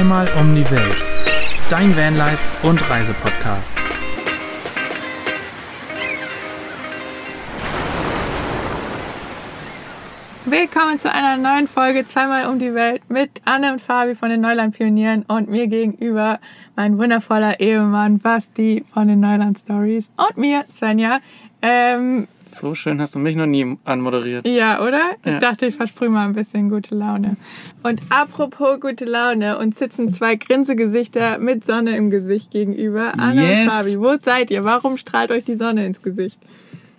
Zweimal um die Welt. Dein Vanlife und Reisepodcast. Willkommen zu einer neuen Folge Zweimal um die Welt mit Anne und Fabi von den Neuland Pionieren und mir gegenüber mein wundervoller Ehemann Basti von den Neuland Stories und mir, Svenja. Ähm, So schön hast du mich noch nie anmoderiert. ja, oder? Ich Ja. dachte, ich versprühe mal ein bisschen gute Laune. Und apropos gute Laune, uns sitzen zwei Grinsegesichter mit Sonne im Gesicht gegenüber. Anne Yes. und Fabi, wo seid ihr? Warum strahlt euch die Sonne ins Gesicht?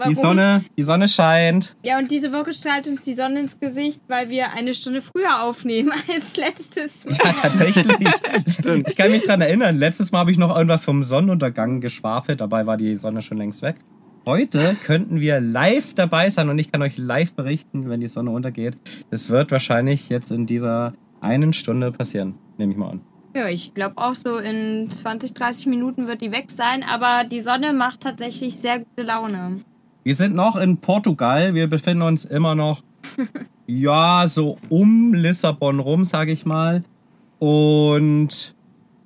Die Sonne, die Sonne scheint. Ja, und diese Woche strahlt uns die Sonne ins Gesicht, weil wir eine Stunde früher aufnehmen als letztes Mal. Ja, tatsächlich. Ich kann mich dran erinnern, letztes Mal habe ich noch irgendwas vom Sonnenuntergang geschwafelt, dabei war die Sonne schon längst weg. Heute könnten wir live dabei sein und ich kann euch live berichten, wenn die Sonne untergeht. Es wird wahrscheinlich jetzt in dieser einen Stunde passieren, nehme ich mal an. Ja, ich glaube auch so in 20, 30 Minuten wird die weg sein, aber die Sonne macht tatsächlich sehr gute Laune. Wir sind noch in Portugal. Wir befinden uns immer noch, ja, so um Lissabon rum, sage ich mal. Und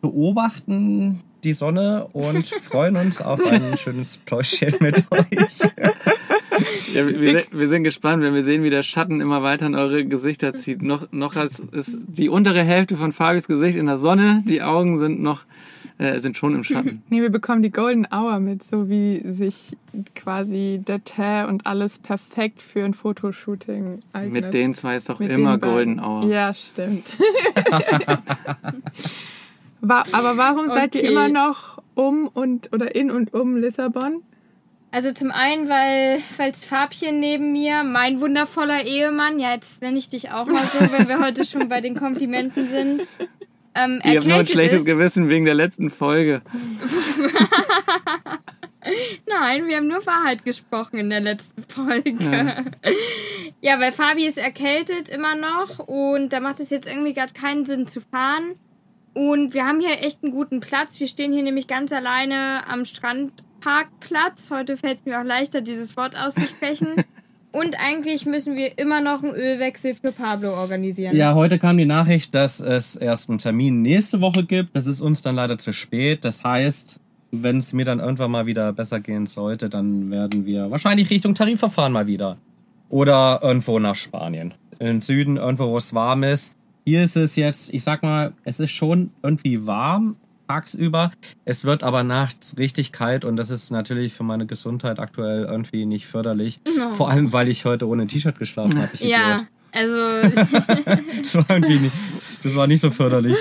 beobachten die Sonne und freuen uns auf ein schönes Pläuschchen mit euch. Ja, wir, wir, wir sind gespannt, wenn wir sehen, wie der Schatten immer weiter in eure Gesichter zieht. Noch, noch als ist die untere Hälfte von Fabis Gesicht in der Sonne. Die Augen sind noch, äh, sind schon im Schatten. Nee, wir bekommen die Golden Hour mit, so wie sich quasi der Tee und alles perfekt für ein Fotoshooting eignet. Mit den zwei ist doch Mit immer. Golden Hour. Ja, stimmt. Aber warum seid ihr immer noch um und oder in und um Lissabon? Also zum einen, weil weil's Fabchen neben mir, mein wundervoller Ehemann, ja jetzt nenne ich dich auch mal so, wenn wir heute schon bei den Komplimenten sind, ähm, Ich habe nur ein schlechtes ist. Gewissen wegen der letzten Folge. Nein, wir haben nur Wahrheit gesprochen in der letzten Folge. Ja. Ja, weil Fabi ist erkältet immer noch und da macht es jetzt irgendwie gerade keinen Sinn zu fahren. Und wir haben hier echt einen guten Platz. Wir stehen hier nämlich ganz alleine am Strandparkplatz. Heute fällt es mir auch leichter, dieses Wort auszusprechen. und eigentlich müssen wir immer noch einen Ölwechsel für Pablo organisieren. Ja, heute kam die Nachricht, dass es erst einen Termin nächste Woche gibt. Das ist uns dann leider zu spät. Das heißt, wenn es mir dann irgendwann mal wieder besser gehen sollte, dann werden wir wahrscheinlich Richtung Tarifverfahren mal wieder. Oder irgendwo nach Spanien. Im Süden, irgendwo, wo es warm ist. Hier ist es jetzt, ich sag mal, es ist schon irgendwie warm tagsüber. Es wird aber nachts richtig kalt und das ist natürlich für meine Gesundheit aktuell irgendwie nicht förderlich. Vor allem, weil ich heute ohne T-Shirt geschlafen habe. Ja, Idiot. also, Das war irgendwie nicht, das war nicht so förderlich.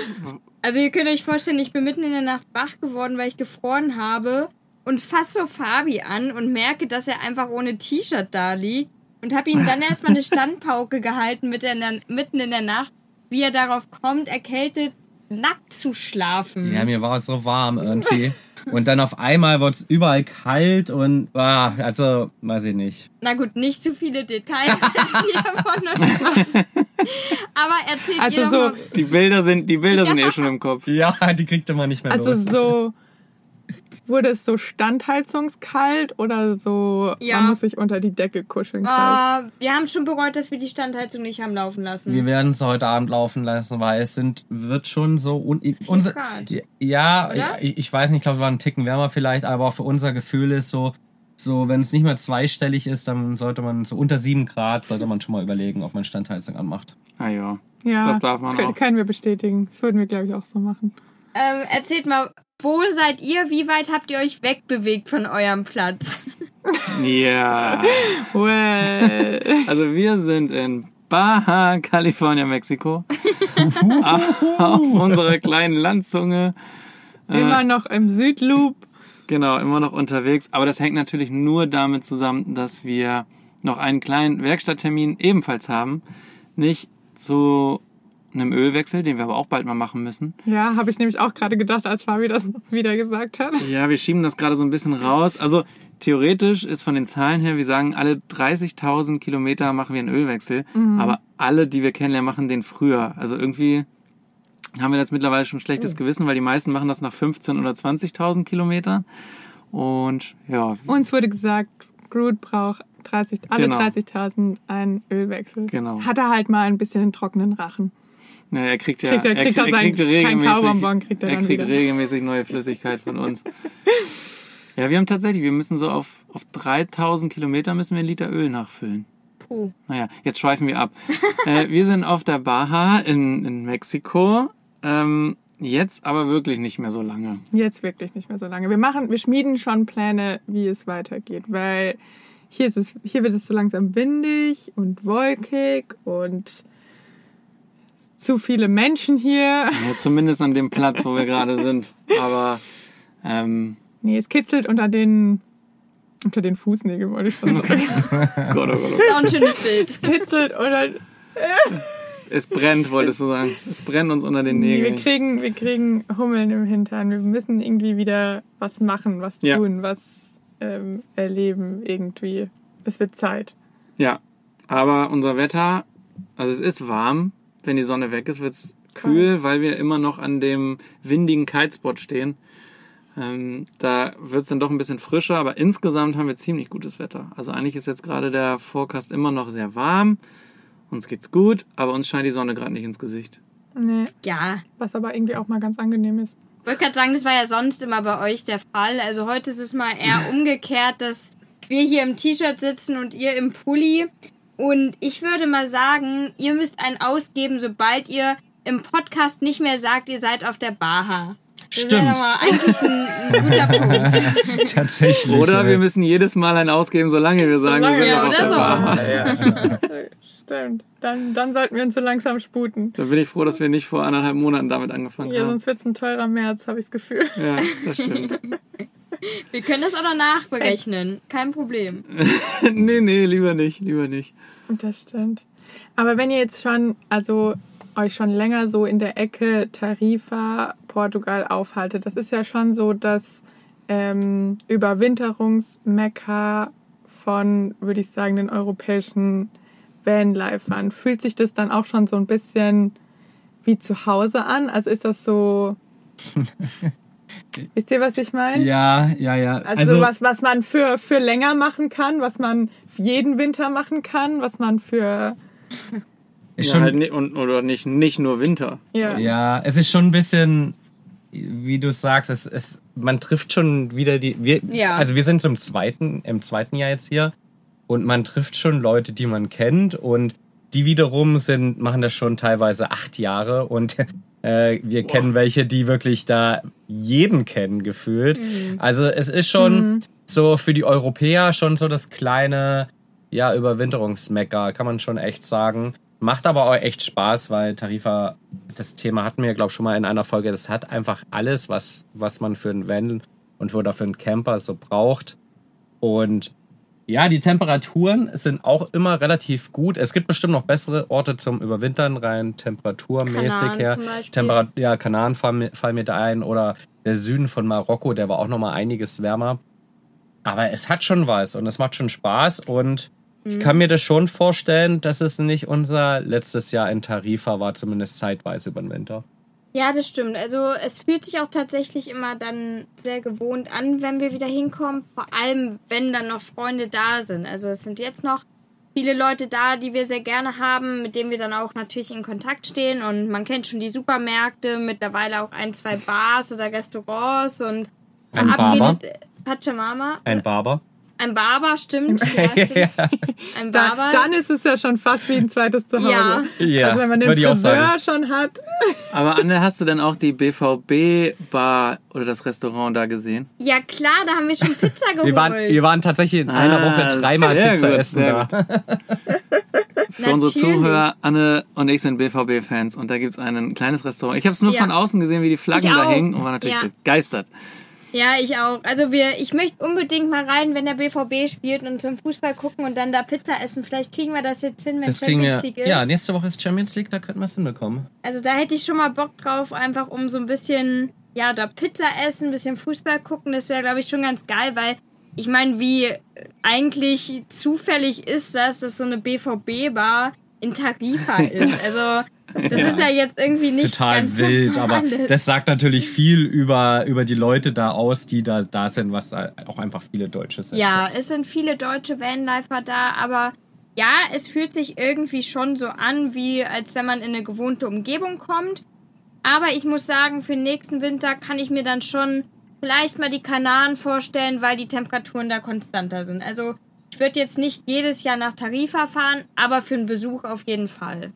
also ihr könnt euch vorstellen, ich bin mitten in der Nacht wach geworden, weil ich gefroren habe und fass so Fabi an und merke, dass er einfach ohne T-Shirt da liegt und habe ihm dann erstmal eine Standpauke gehalten mit der, mitten in der Nacht, wie er darauf kommt, erkältet nackt zu schlafen. Ja, mir war es so warm irgendwie. Und dann auf einmal wurde es überall kalt und ah, also weiß ich nicht. Na gut, nicht zu viele Details jetzt hier von uns. Aber erzählt Also ihr doch so- mal, Die Bilder sind, die Bilder sind eh schon im Kopf. Ja, die kriegte man nicht mehr Also los. so wurde es so standheizungskalt oder so Ja. man muss sich unter die Decke kuscheln kalt. äh, wir haben schon bereut, dass wir die Standheizung nicht haben laufen lassen. Wir werden es heute Abend laufen lassen, weil es sind, wird schon so. Un, unser, Grad. ja, ja, ich, ich weiß nicht, ich glaube, wir waren einen Ticken wärmer vielleicht, aber für unser Gefühl ist so, so wenn es nicht mehr zweistellig ist, dann sollte man so unter sieben Grad, sollte man schon mal überlegen, ob man Standheizung anmacht. Ah ja. Ja, das darf man können, auch. können wir bestätigen. Das würden wir glaube ich auch so machen. Ähm, erzählt mal, wo seid ihr? Wie weit habt ihr euch wegbewegt von eurem Platz? Ja. Well. Also wir sind in Baja California, Mexiko. auf unserer kleinen Landzunge. Immer noch im Südloop. Genau, immer noch unterwegs. Aber das hängt natürlich nur damit zusammen, dass wir noch einen kleinen Werkstatttermin ebenfalls haben. Nicht zu einem Ölwechsel, den wir aber auch bald mal machen müssen. Ja, habe ich nämlich auch gerade gedacht, als Fabi das wieder gesagt hat. Ja, wir schieben das gerade so ein bisschen raus. Also theoretisch ist von den Zahlen her, wir sagen, alle 30.000 Kilometer machen wir einen Ölwechsel. Aber alle, die wir kennenlernen, machen den früher. Also irgendwie haben wir jetzt mittlerweile schon ein schlechtes Gewissen, weil die meisten machen das nach 15.000 oder 20.000 Kilometern. Und ja, Uns wurde gesagt, Groot braucht 30, alle Genau. 30.000 einen Ölwechsel. Genau. Hat er halt mal ein bisschen einen trockenen Rachen. Ja, er kriegt ja Kriegt er- kriegt er sein- kein regelmäßig, Kaubonbon kriegt er er kriegt wieder. regelmäßig neue Flüssigkeit von uns. ja, wir haben tatsächlich, wir müssen so auf, auf 3000 Kilometer müssen wir einen Liter Öl nachfüllen. Puh. Naja, jetzt schweifen wir ab. äh, wir sind auf der Baja in, in Mexiko. Ähm, jetzt aber wirklich nicht mehr so lange. Jetzt wirklich nicht mehr so lange. Wir machen, wir schmieden schon Pläne, wie es weitergeht, weil hier ist es, hier wird es so langsam windig und wolkig und zu viele Menschen hier. Ja, zumindest an dem Platz, wo wir gerade sind. Aber ähm, Nee, es kitzelt unter den unter den Fußnägeln, wollte ich schon sagen. Gott, oh Gott, oh Gott. Ist auch ein schönes Bild. kitzelt unter Es brennt, wolltest du sagen. Es brennt uns unter den Nee, wir Nägeln. kriegen, wir kriegen Hummeln im Hintern. Wir müssen irgendwie wieder was machen, was Ja. tun, was ähm, erleben irgendwie. Es wird Zeit. Ja, aber unser Wetter, also es ist warm. Wenn die Sonne weg ist, wird's kühl, weil wir immer noch an dem windigen Kitespot stehen. Ähm, da wird's dann doch ein bisschen frischer, aber insgesamt haben wir ziemlich gutes Wetter. Also eigentlich ist jetzt gerade der Forecast immer noch sehr warm. Uns geht's gut, aber uns scheint die Sonne gerade nicht ins Gesicht. Nee, Ja. was aber irgendwie auch mal ganz angenehm ist. Ich wollte gerade sagen, das war ja sonst immer bei euch der Fall. Also heute ist es mal eher umgekehrt, dass wir hier im T-Shirt sitzen und ihr im Pulli. Und ich würde mal sagen, ihr müsst einen ausgeben, sobald ihr im Podcast nicht mehr sagt, ihr seid auf der Baha. Das Stimmt. wäre doch mal eigentlich ein, ein guter Punkt. Tatsächlich. Oder ey. wir müssen jedes Mal einen ausgeben, solange wir sagen, Solange, wir sind ja, auf oder der so. Baha. Stimmt. Dann, dann sollten wir uns so langsam sputen. Da bin ich froh, dass wir nicht vor anderthalb Monaten damit angefangen Ja, haben. sonst wird's ein teurer März, habe ich das Gefühl. Ja, das stimmt. Wir können das auch noch nachberechnen. Kein Problem. nee, nee, lieber nicht, lieber nicht. Das stimmt. Aber wenn ihr jetzt schon, also euch schon länger so in der Ecke Tarifa, Portugal aufhaltet, das ist ja schon so das ähm, Überwinterungsmekka von, würde ich sagen, den europäischen Vanlifern. Fühlt sich das dann auch schon so ein bisschen wie zu Hause an? Also ist das so. Wisst ihr, was ich meine? Ja, ja, ja. Also, was, was man für, für länger machen kann, was man jeden Winter machen kann, was man für. ist Ja, schon, halt ni- und, oder nicht, nicht nur Winter. Ja. Ja, es ist schon ein bisschen, wie du sagst, es, es, man trifft schon wieder die. Wir, Ja. Also wir sind zum zweiten, im zweiten Jahr jetzt hier und man trifft schon Leute, die man kennt und die wiederum sind, machen das schon teilweise acht Jahre und äh, wir kennen welche, die wirklich da jeden kennen gefühlt. Also es ist schon so für die Europäer schon so das kleine, ja, Überwinterungsmecker, kann man schon echt sagen. Macht aber auch echt Spaß, weil Tarifa, das Thema hatten wir, glaube ich, schon mal in einer Folge, das hat einfach alles, was, was man für einen Van und oder für einen Camper so braucht. Und ja, die Temperaturen sind auch immer relativ gut. Es gibt bestimmt noch bessere Orte zum Überwintern, rein temperaturmäßig Kanaren her. Temperat ja, Kanaren fallen mir, fallen mir da ein oder der Süden von Marokko, der war auch noch mal einiges wärmer. Aber es hat schon was und es macht schon Spaß und ich kann mir das schon vorstellen, dass es nicht unser letztes Jahr in Tarifa war, zumindest zeitweise über den Winter. Ja, das stimmt. Also es fühlt sich auch tatsächlich immer dann sehr gewohnt an, wenn wir wieder hinkommen. Vor allem, wenn dann noch Freunde da sind. Also es sind jetzt noch viele Leute da, die wir sehr gerne haben, mit denen wir dann auch natürlich in Kontakt stehen. Und man kennt schon die Supermärkte, mittlerweile auch ein, zwei Bars oder Restaurants und Ein Barber, Pachamama. ein Barber. Ein Barber, stimmt. Ja, stimmt. Ein Da, Barber. dann ist es ja schon fast wie ein zweites Zuhause. Ja. Ja, also wenn man den würde Friseur schon hat. Aber Anne, hast du denn auch die BVB-Bar oder das Restaurant da gesehen? ja klar, da haben wir schon Pizza geholt. Wir waren, wir waren tatsächlich in einer Ah, Woche dreimal Pizza gut, essen da. Für unsere Natürlich. Zuhörer, Anne und ich sind BVB-Fans und da gibt's ein kleines Restaurant. Ich habe es nur Ja. von außen gesehen, wie die Flaggen da auch. hängen und war natürlich Ja. begeistert. Ja, ich auch. Also wir, ich möchte unbedingt mal rein, wenn der BVB spielt und zum Fußball gucken und dann da Pizza essen. Vielleicht kriegen wir das jetzt hin, wenn Das Champions wir. League ist. Ja, nächste Woche ist Champions League, da könnten wir es hinbekommen. also da hätte ich schon mal Bock drauf, einfach um so ein bisschen, ja, da Pizza essen, ein bisschen Fußball gucken. Das wäre, glaube ich, schon ganz geil, weil ich meine, wie eigentlich zufällig ist das, dass so eine BVB-Bar in Tarifa ist. Also das ist ja jetzt irgendwie nicht Total wild, aber Normales. das sagt natürlich viel über, über die Leute da aus, die da, da sind, was auch einfach viele Deutsche sind. Ja, es sind viele deutsche Vanlifer da, aber ja, es fühlt sich irgendwie schon so an, wie als wenn man in eine gewohnte Umgebung kommt. Aber ich muss sagen, für den nächsten Winter kann ich mir dann schon vielleicht mal die Kanaren vorstellen, weil die Temperaturen da konstanter sind. Also ich würde jetzt nicht jedes Jahr nach Tarifa fahren, aber für einen Besuch auf jeden Fall.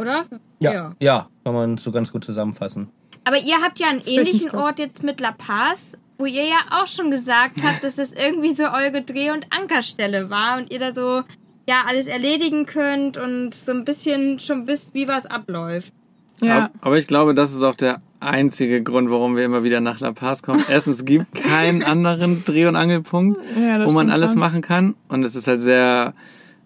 Oder? Ja, ja, kann man so ganz gut zusammenfassen. Aber ihr habt ja einen ähnlichen. Ort jetzt mit La Paz, wo ihr ja auch schon gesagt habt, dass es irgendwie so eure Dreh- und Ankerstelle war und ihr da so ja alles erledigen könnt und so ein bisschen schon wisst, wie was abläuft. Ja. Ab- Aber ich glaube, das ist auch der einzige Grund, warum wir immer wieder nach La Paz kommen. Erstens, es gibt keinen anderen Dreh- und Angelpunkt, Ja, wo man alles schon. machen kann. Und es ist halt sehr,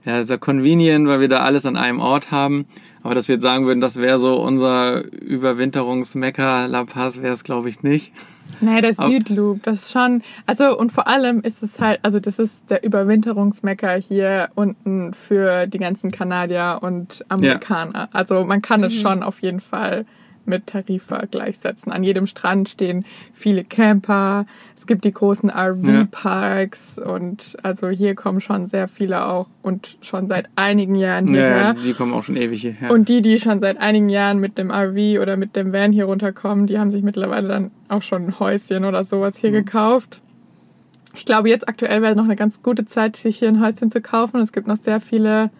ja, sehr convenient, weil wir da alles an einem Ort haben. Aber dass wir jetzt sagen würden, das wäre so unser Überwinterungsmecker, La Paz wäre es, glaube ich, nicht. Nee, der Südloop, das ist schon, also und vor allem ist es halt, also das ist der Überwinterungsmecker hier unten für die ganzen Kanadier und Amerikaner. Also man kann es schon auf jeden Fall mit Tarifa gleichsetzen. An jedem Strand stehen viele Camper, es gibt die großen RV-Parks und also hier kommen schon sehr viele auch und schon seit einigen Jahren hierher. Ja, die kommen auch schon ewig hierher. Und die, die schon seit einigen Jahren mit dem RV oder mit dem Van hier runterkommen, die haben sich mittlerweile dann auch schon ein Häuschen oder sowas hier gekauft. Ich glaube, jetzt aktuell wäre noch eine ganz gute Zeit, sich hier ein Häuschen zu kaufen. Es gibt noch sehr viele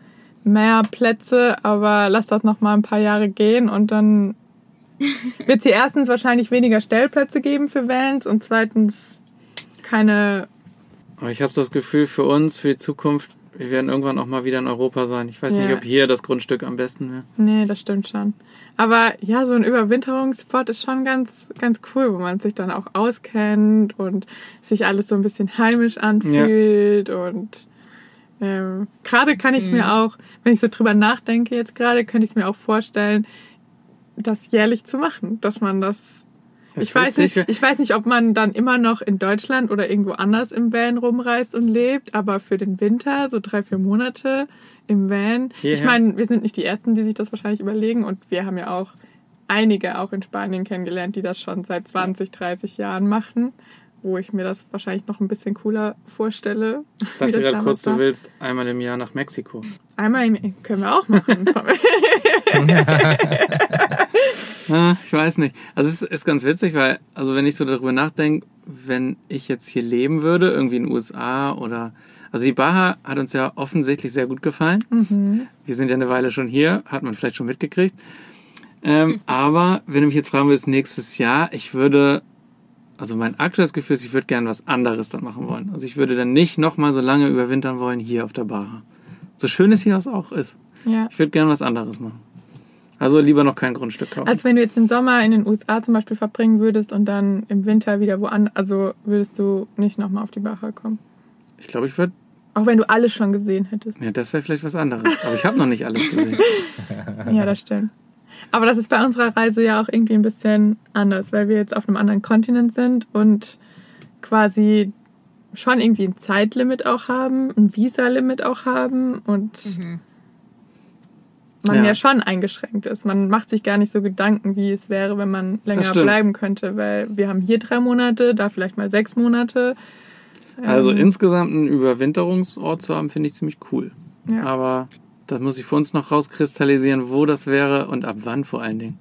mehr Plätze, aber lass das noch mal ein paar Jahre gehen und dann wird es hier erstens wahrscheinlich weniger Stellplätze geben für Vans und zweitens keine Aber ich habe so das Gefühl, für uns, für die Zukunft, wir werden irgendwann auch mal wieder in Europa sein. Ich weiß Ja. nicht, ob hier das Grundstück am besten wäre. Nee, das stimmt schon. Aber ja, so ein Überwinterungsspot ist schon ganz, ganz cool, wo man sich dann auch auskennt und sich alles so ein bisschen heimisch anfühlt. Und ähm, gerade kann ich es mir auch, wenn ich so drüber nachdenke jetzt gerade, könnte ich es mir auch vorstellen, das jährlich zu machen, dass man das. Das ich weiß nicht, ich weiß nicht, ob man dann immer noch in Deutschland oder irgendwo anders im Van rumreist und lebt, aber für den Winter, so drei, vier Monate im Van. Ich Hierher? meine, wir sind nicht die Ersten, die sich das wahrscheinlich überlegen und wir haben ja auch einige auch in Spanien kennengelernt, die das schon seit 20, 30 Jahren machen, wo ich mir das wahrscheinlich noch ein bisschen cooler vorstelle. Ich dachte das gerade kurz, du war. willst einmal im Jahr nach Mexiko. Einmal im, können wir auch machen. Ah, ich weiß nicht. Also es ist, ganz witzig, weil, also wenn ich so darüber nachdenke, wenn ich jetzt hier leben würde, irgendwie in den USA oder, also die Baja hat uns ja offensichtlich sehr gut gefallen. Wir sind ja eine Weile schon hier, hat man vielleicht schon mitgekriegt. Ähm, aber wenn du mich jetzt fragen würdest, nächstes Jahr, ich würde, also mein aktuelles Gefühl ist, ich würde gern was anderes dann machen wollen. Also ich würde dann nicht nochmal so lange überwintern wollen hier auf der Baja. So schön es hier auch ist. ja. Ich würde gern was anderes machen. Also lieber noch kein Grundstück kaufen. Als wenn du jetzt den Sommer in den USA zum Beispiel verbringen würdest und dann im Winter wieder woanders, also würdest du nicht nochmal auf die Baja kommen. ich glaube, ich würde Auch wenn du alles schon gesehen hättest. Ja, das wäre vielleicht was anderes. Aber ich habe noch nicht alles gesehen. Ja, das stimmt. Aber das ist bei unserer Reise ja auch irgendwie ein bisschen anders, weil wir jetzt auf einem anderen Kontinent sind und quasi schon irgendwie ein Zeitlimit auch haben, ein Visa-Limit auch haben und man ja. Ja. schon eingeschränkt ist. Man macht sich gar nicht so Gedanken, wie es wäre, wenn man länger bleiben könnte, weil wir haben hier drei Monate, da vielleicht mal sechs Monate. Also Ähm, insgesamt einen Überwinterungsort zu haben, finde ich ziemlich cool. ja. Aber das muss ich für uns noch rauskristallisieren, wo das wäre und ab wann vor allen Dingen.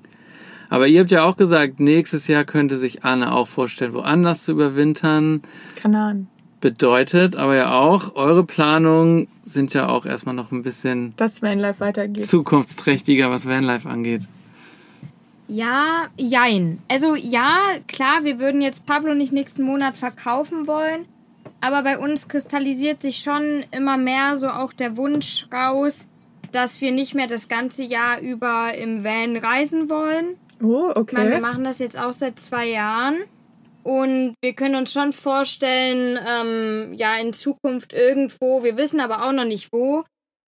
Aber ihr habt ja auch gesagt, nächstes Jahr könnte sich Anne auch vorstellen, woanders zu überwintern. Kanaren. Bedeutet aber ja auch, eure Planungen sind ja auch erstmal noch ein bisschen Das Vanlife weitergeht. zukunftsträchtiger, was Vanlife angeht. Ja, jein. Also ja, klar, wir würden jetzt Pablo nicht nächsten Monat verkaufen wollen, aber bei uns kristallisiert sich schon immer mehr so auch der Wunsch raus, dass wir nicht mehr das ganze Jahr über im Van reisen wollen. Oh, Ich meine, wir okay. machen das jetzt auch seit zwei Jahren. Und wir können uns schon vorstellen, ähm, ja, in Zukunft irgendwo, wir wissen aber auch noch nicht wo,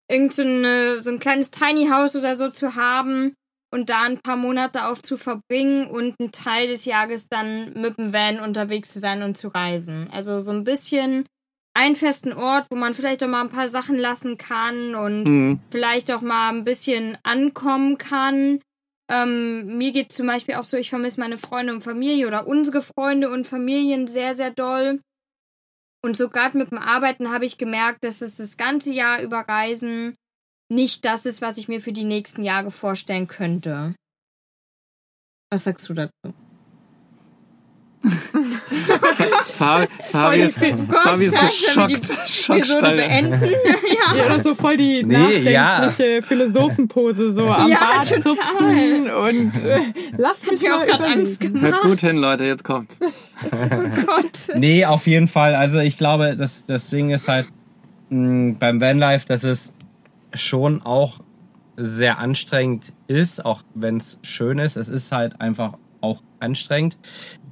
irgend so, eine, so ein kleines Tiny House oder so zu haben und da ein paar Monate auch zu verbringen und einen Teil des Jahres dann mit dem Van unterwegs zu sein und zu reisen. Also so ein bisschen einen festen Ort, wo man vielleicht auch mal ein paar Sachen lassen kann und Mhm. vielleicht auch mal ein bisschen ankommen kann. Ähm, mir geht zum Beispiel auch so, ich vermisse meine Freunde und Familie oder unsere Freunde und Familien sehr, sehr doll. Und so gerade mit dem Arbeiten habe ich gemerkt, dass es das ganze Jahr über Reisen nicht das ist, was ich mir für die nächsten Jahre vorstellen könnte. Was sagst du dazu? Fabi, Fabi ist, Gott, Fabi ist geschockt. die Episode beenden. ja. Ja, oder so voll die Nee, ja. nachdenkliche Philosophenpose, so am Ja, Bart total. zupfen und äh, lass Hat mich mir auch gerade Angst überlegen. Hört gemacht. gut hin, Leute, jetzt kommt's. Oh Gott. Nee, auf jeden Fall. Also ich glaube, das, das Ding ist halt mh, beim Vanlife, dass es schon auch sehr anstrengend ist, auch wenn es schön ist. Es ist halt einfach auch anstrengend,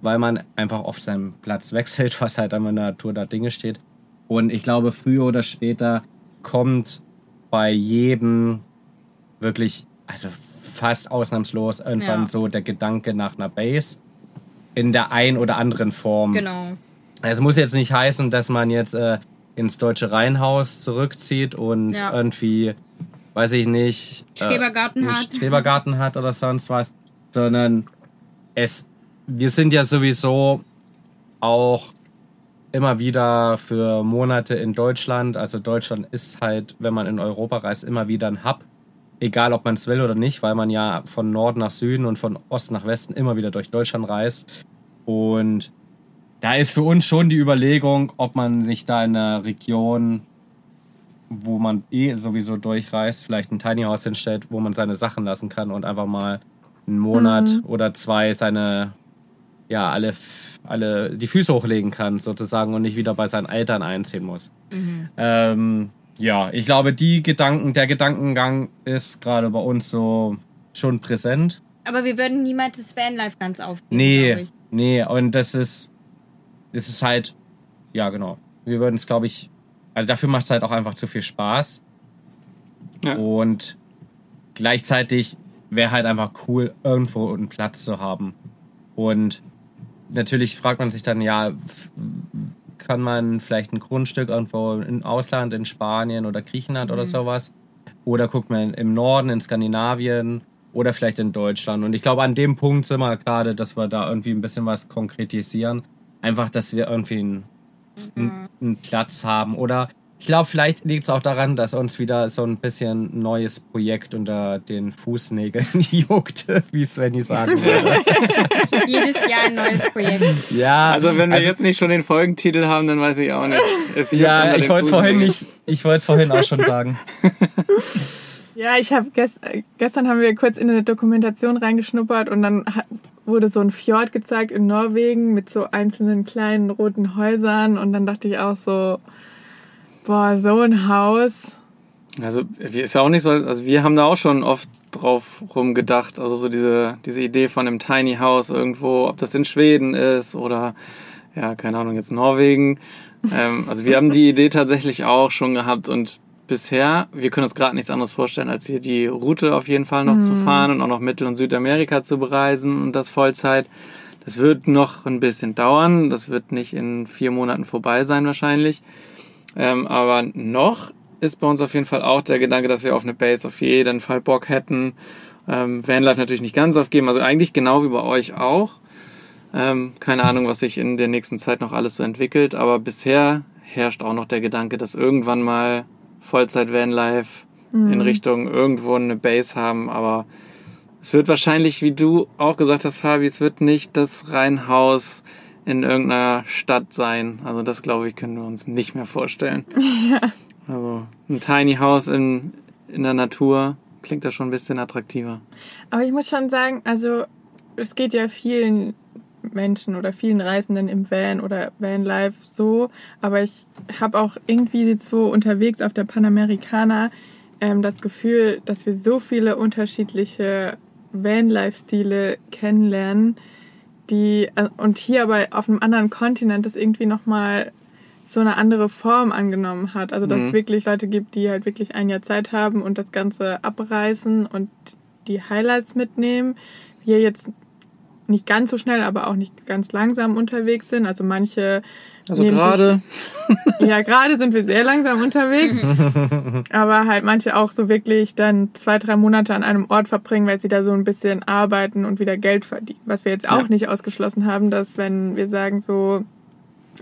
weil man einfach oft seinen Platz wechselt, was halt an der Natur da Dinge steht. Und ich glaube, früher oder später kommt bei jedem wirklich, also fast ausnahmslos, irgendwann Ja. so der Gedanke nach einer Base in der ein oder anderen Form. Genau. Es muss jetzt nicht heißen, dass man jetzt äh, ins deutsche Reihenhaus zurückzieht und Ja. irgendwie, weiß ich nicht, äh, Schrebergarten einen hat. Schrebergarten hat oder sonst was, sondern es, wir sind ja sowieso auch immer wieder für Monate in Deutschland. Also Deutschland ist halt, wenn man in Europa reist, immer wieder ein Hub. Egal, ob man es will oder nicht, weil man ja von Norden nach Süden und von Osten nach Westen immer wieder durch Deutschland reist. Und da ist für uns schon die Überlegung, ob man sich da in einer Region, wo man eh sowieso durchreist, vielleicht ein Tiny House hinstellt, wo man seine Sachen lassen kann und einfach mal einen Monat oder zwei seine, ja, alle, alle die Füße hochlegen kann, sozusagen, und nicht wieder bei seinen Eltern einziehen muss. Ähm, ja, ich glaube, die Gedanken, der Gedankengang ist gerade bei uns so schon präsent. Aber wir würden niemals das Vanlife ganz aufgeben, Nee, ich. nee, und das ist, das ist halt, ja, genau. Wir würden es, glaube ich, also dafür macht es halt auch einfach zu viel Spaß. Ja. Und gleichzeitig wäre halt einfach cool, irgendwo einen Platz zu haben. Und natürlich fragt man sich dann, ja, kann man vielleicht ein Grundstück irgendwo im Ausland, in Spanien oder Griechenland oder sowas? Oder guckt man im Norden, in Skandinavien oder vielleicht in Deutschland? Und ich glaube, an dem Punkt sind wir gerade, dass wir da irgendwie ein bisschen was konkretisieren. Einfach, dass wir irgendwie einen, einen, einen Platz haben. Oder ich glaube, vielleicht liegt es auch daran, dass uns wieder so ein bisschen neues Projekt unter den Fußnägeln juckt, wie Svenny sagen würde. Jedes Jahr ein neues Projekt. ja, Also wenn wir jetzt nicht schon den Folgentitel haben, dann weiß ich auch nicht. Es Ja, ich wollte vorhin nicht, ich wollte vorhin auch schon sagen. Ja, ich habe gest gestern haben wir kurz in eine Dokumentation reingeschnuppert und dann wurde so ein Fjord gezeigt in Norwegen mit so einzelnen kleinen roten Häusern und dann dachte ich auch so, boah, so ein Haus. Also wir- ist ja auch nicht so, also wir haben da auch schon oft drauf rumgedacht. Also so diese, diese Idee von einem Tiny House irgendwo, ob das in Schweden ist oder ja, keine Ahnung, jetzt Norwegen. Ähm, also wir haben die Idee tatsächlich auch schon gehabt und bisher, wir können uns gerade nichts anderes vorstellen, als hier die Route auf jeden Fall noch zu fahren und auch noch Mittel- und Südamerika zu bereisen und das Vollzeit. Das wird noch ein bisschen dauern. Das wird nicht in vier Monaten vorbei sein wahrscheinlich. Ähm, aber noch ist bei uns auf jeden Fall auch der Gedanke, dass wir auf eine Base auf jeden Fall Bock hätten. Ähm, Vanlife natürlich nicht ganz aufgeben, also eigentlich genau wie bei euch auch. Ähm, keine Ahnung, was sich in der nächsten Zeit noch alles so entwickelt, aber bisher herrscht auch noch der Gedanke, dass irgendwann mal Vollzeit Vanlife in Richtung irgendwo eine Base haben, aber es wird wahrscheinlich, wie du auch gesagt hast, Fabi, es wird nicht das Reihenhaus in irgendeiner Stadt sein. Also das, glaube ich, können wir uns nicht mehr vorstellen. Also ein Tiny House in, in der Natur klingt da schon ein bisschen attraktiver. Aber ich muss schon sagen, also es geht ja vielen Menschen oder vielen Reisenden im Van oder Vanlife so, aber ich habe auch irgendwie jetzt so unterwegs auf der Panamericana ähm, das Gefühl, dass wir so viele unterschiedliche Vanlife-Stile kennenlernen, die äh, und hier aber auf einem anderen Kontinent das irgendwie nochmal so eine andere Form angenommen hat. Also dass Mhm. es wirklich Leute gibt, die halt wirklich ein Jahr Zeit haben und das Ganze abreißen und die Highlights mitnehmen. Wir jetzt nicht ganz so schnell, aber auch nicht ganz langsam unterwegs sind. Also manche Also gerade, ja, gerade sind wir sehr langsam unterwegs, aber halt manche auch so wirklich dann zwei, drei Monate an einem Ort verbringen, weil sie da so ein bisschen arbeiten und wieder Geld verdienen. Was wir jetzt auch Ja. nicht ausgeschlossen haben, dass wenn wir sagen so,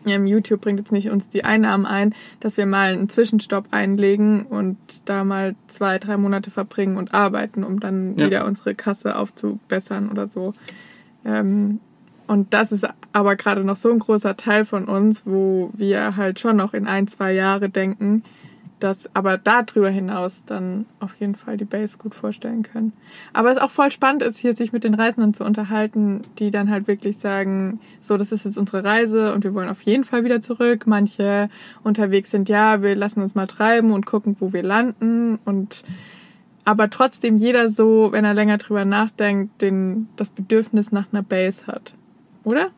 YouTube bringt jetzt nicht uns die Einnahmen ein, dass wir mal einen Zwischenstopp einlegen und da mal zwei, drei Monate verbringen und arbeiten, um dann Ja. wieder unsere Kasse aufzubessern oder so. Ähm, und das ist aber gerade noch so ein großer Teil von uns, wo wir halt schon noch in ein, zwei Jahre denken, dass aber darüber hinaus dann auf jeden Fall die Base gut vorstellen können. Aber es auch voll spannend ist, hier sich mit den Reisenden zu unterhalten, die dann halt wirklich sagen, so, das ist jetzt unsere Reise und wir wollen auf jeden Fall wieder zurück. Manche unterwegs sind, ja, wir lassen uns mal treiben und gucken, wo wir landen und aber trotzdem jeder so, wenn er länger drüber nachdenkt, den, das Bedürfnis nach einer Base hat. Oder?